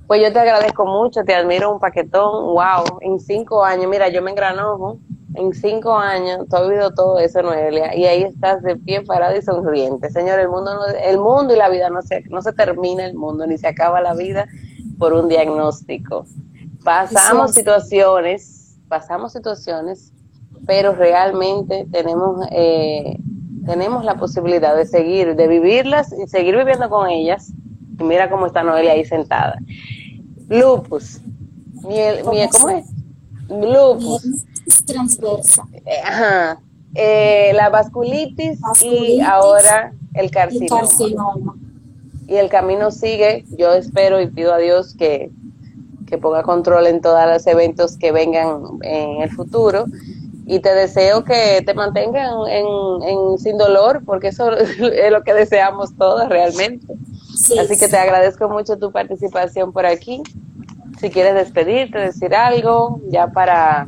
Speaker 1: Pues yo te agradezco mucho, te admiro un paquetón, wow, en cinco años, mira, yo me engranojo, en cinco años, tú has vivido todo eso, Noelia, y ahí estás de pie parada y sonriente. Señor, el mundo, el mundo y la vida no se, no se termina el mundo, ni se acaba la vida por un diagnóstico. Pasamos situaciones, pasamos situaciones, pero realmente tenemos, eh, tenemos la posibilidad de seguir, de vivirlas y seguir viviendo con ellas. Y mira cómo está Noelia ahí sentada. Lupus. Miel, miel, ¿Cómo es? Lupus
Speaker 2: transversa.
Speaker 1: Eh, ajá. Eh, la vasculitis, y ahora el carcinoma. Y el camino sigue. Yo espero y pido a Dios que, que ponga control en todos los eventos que vengan en el futuro. Y te deseo que te mantengan en, sin dolor, porque eso es lo que deseamos todos realmente. Así que te agradezco mucho tu participación por aquí. Si quieres despedirte, decir algo, ya para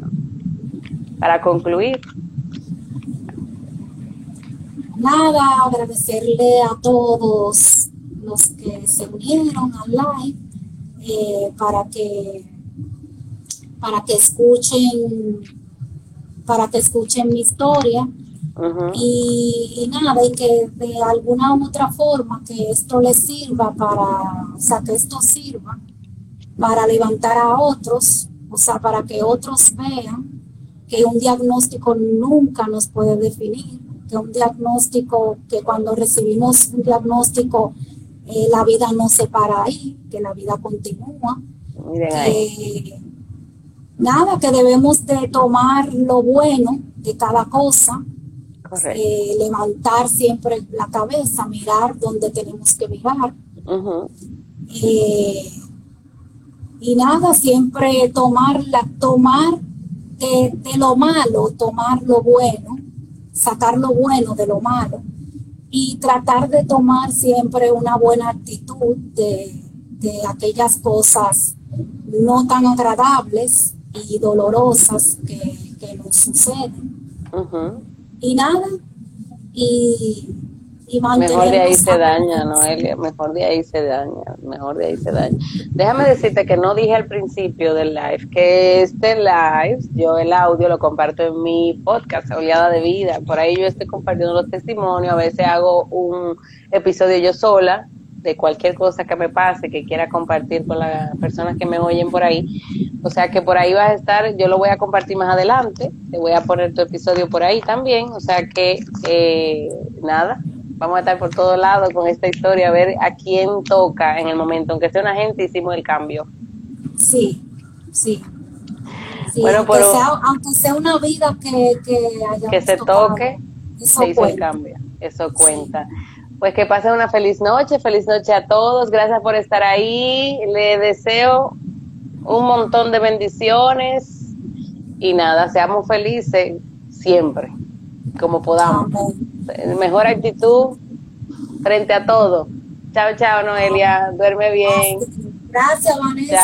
Speaker 1: para concluir.
Speaker 2: Nada, agradecerle a todos los que se unieron al live eh, para que para que escuchen para que escuchen mi historia y, nada y que de alguna u otra forma que esto les sirva para o sea que esto sirva para levantar a otros o sea para que otros vean que un diagnóstico nunca nos puede definir, que un diagnóstico, que cuando recibimos un diagnóstico, eh, la vida no se para ahí, que la vida continúa. nada, que debemos de tomar lo bueno de cada cosa, eh, levantar siempre la cabeza, mirar donde tenemos que mirar. Eh, y nada, siempre tomar, la, tomar de, lo malo tomar lo bueno, sacar lo bueno de lo malo y tratar de tomar siempre una buena actitud de, aquellas cosas no tan agradables y dolorosas que, nos suceden. Y nada, y
Speaker 1: mejor de ahí se daña, Noelia, mejor de ahí se daña, mejor de ahí se daña. Déjame decirte que no dije al principio del live que este live, yo el audio lo comparto en mi podcast, Oleada de Vida, por ahí yo estoy compartiendo los testimonios, a veces hago un episodio yo sola de cualquier cosa que me pase, que quiera compartir con las personas que me oyen por ahí. O sea que por ahí vas a estar, yo lo voy a compartir más adelante, te voy a poner tu episodio por ahí también, o sea que eh, nada, vamos a estar por todos lados con esta historia, a ver a quién toca en el momento, aunque sea una gente, hicimos el cambio.
Speaker 2: Sí, sí. bueno, aunque, sea, aunque, sea, una vida que,
Speaker 1: que, se toque, se hizo el cambio, eso cuenta. Pues que pasen una feliz noche, feliz noche a todos, gracias por estar ahí, le deseo un montón de bendiciones y nada, seamos felices siempre, como podamos mejor actitud frente a todo. Chao, chao, Noelia. Duerme bien.
Speaker 2: Gracias, Vanessa.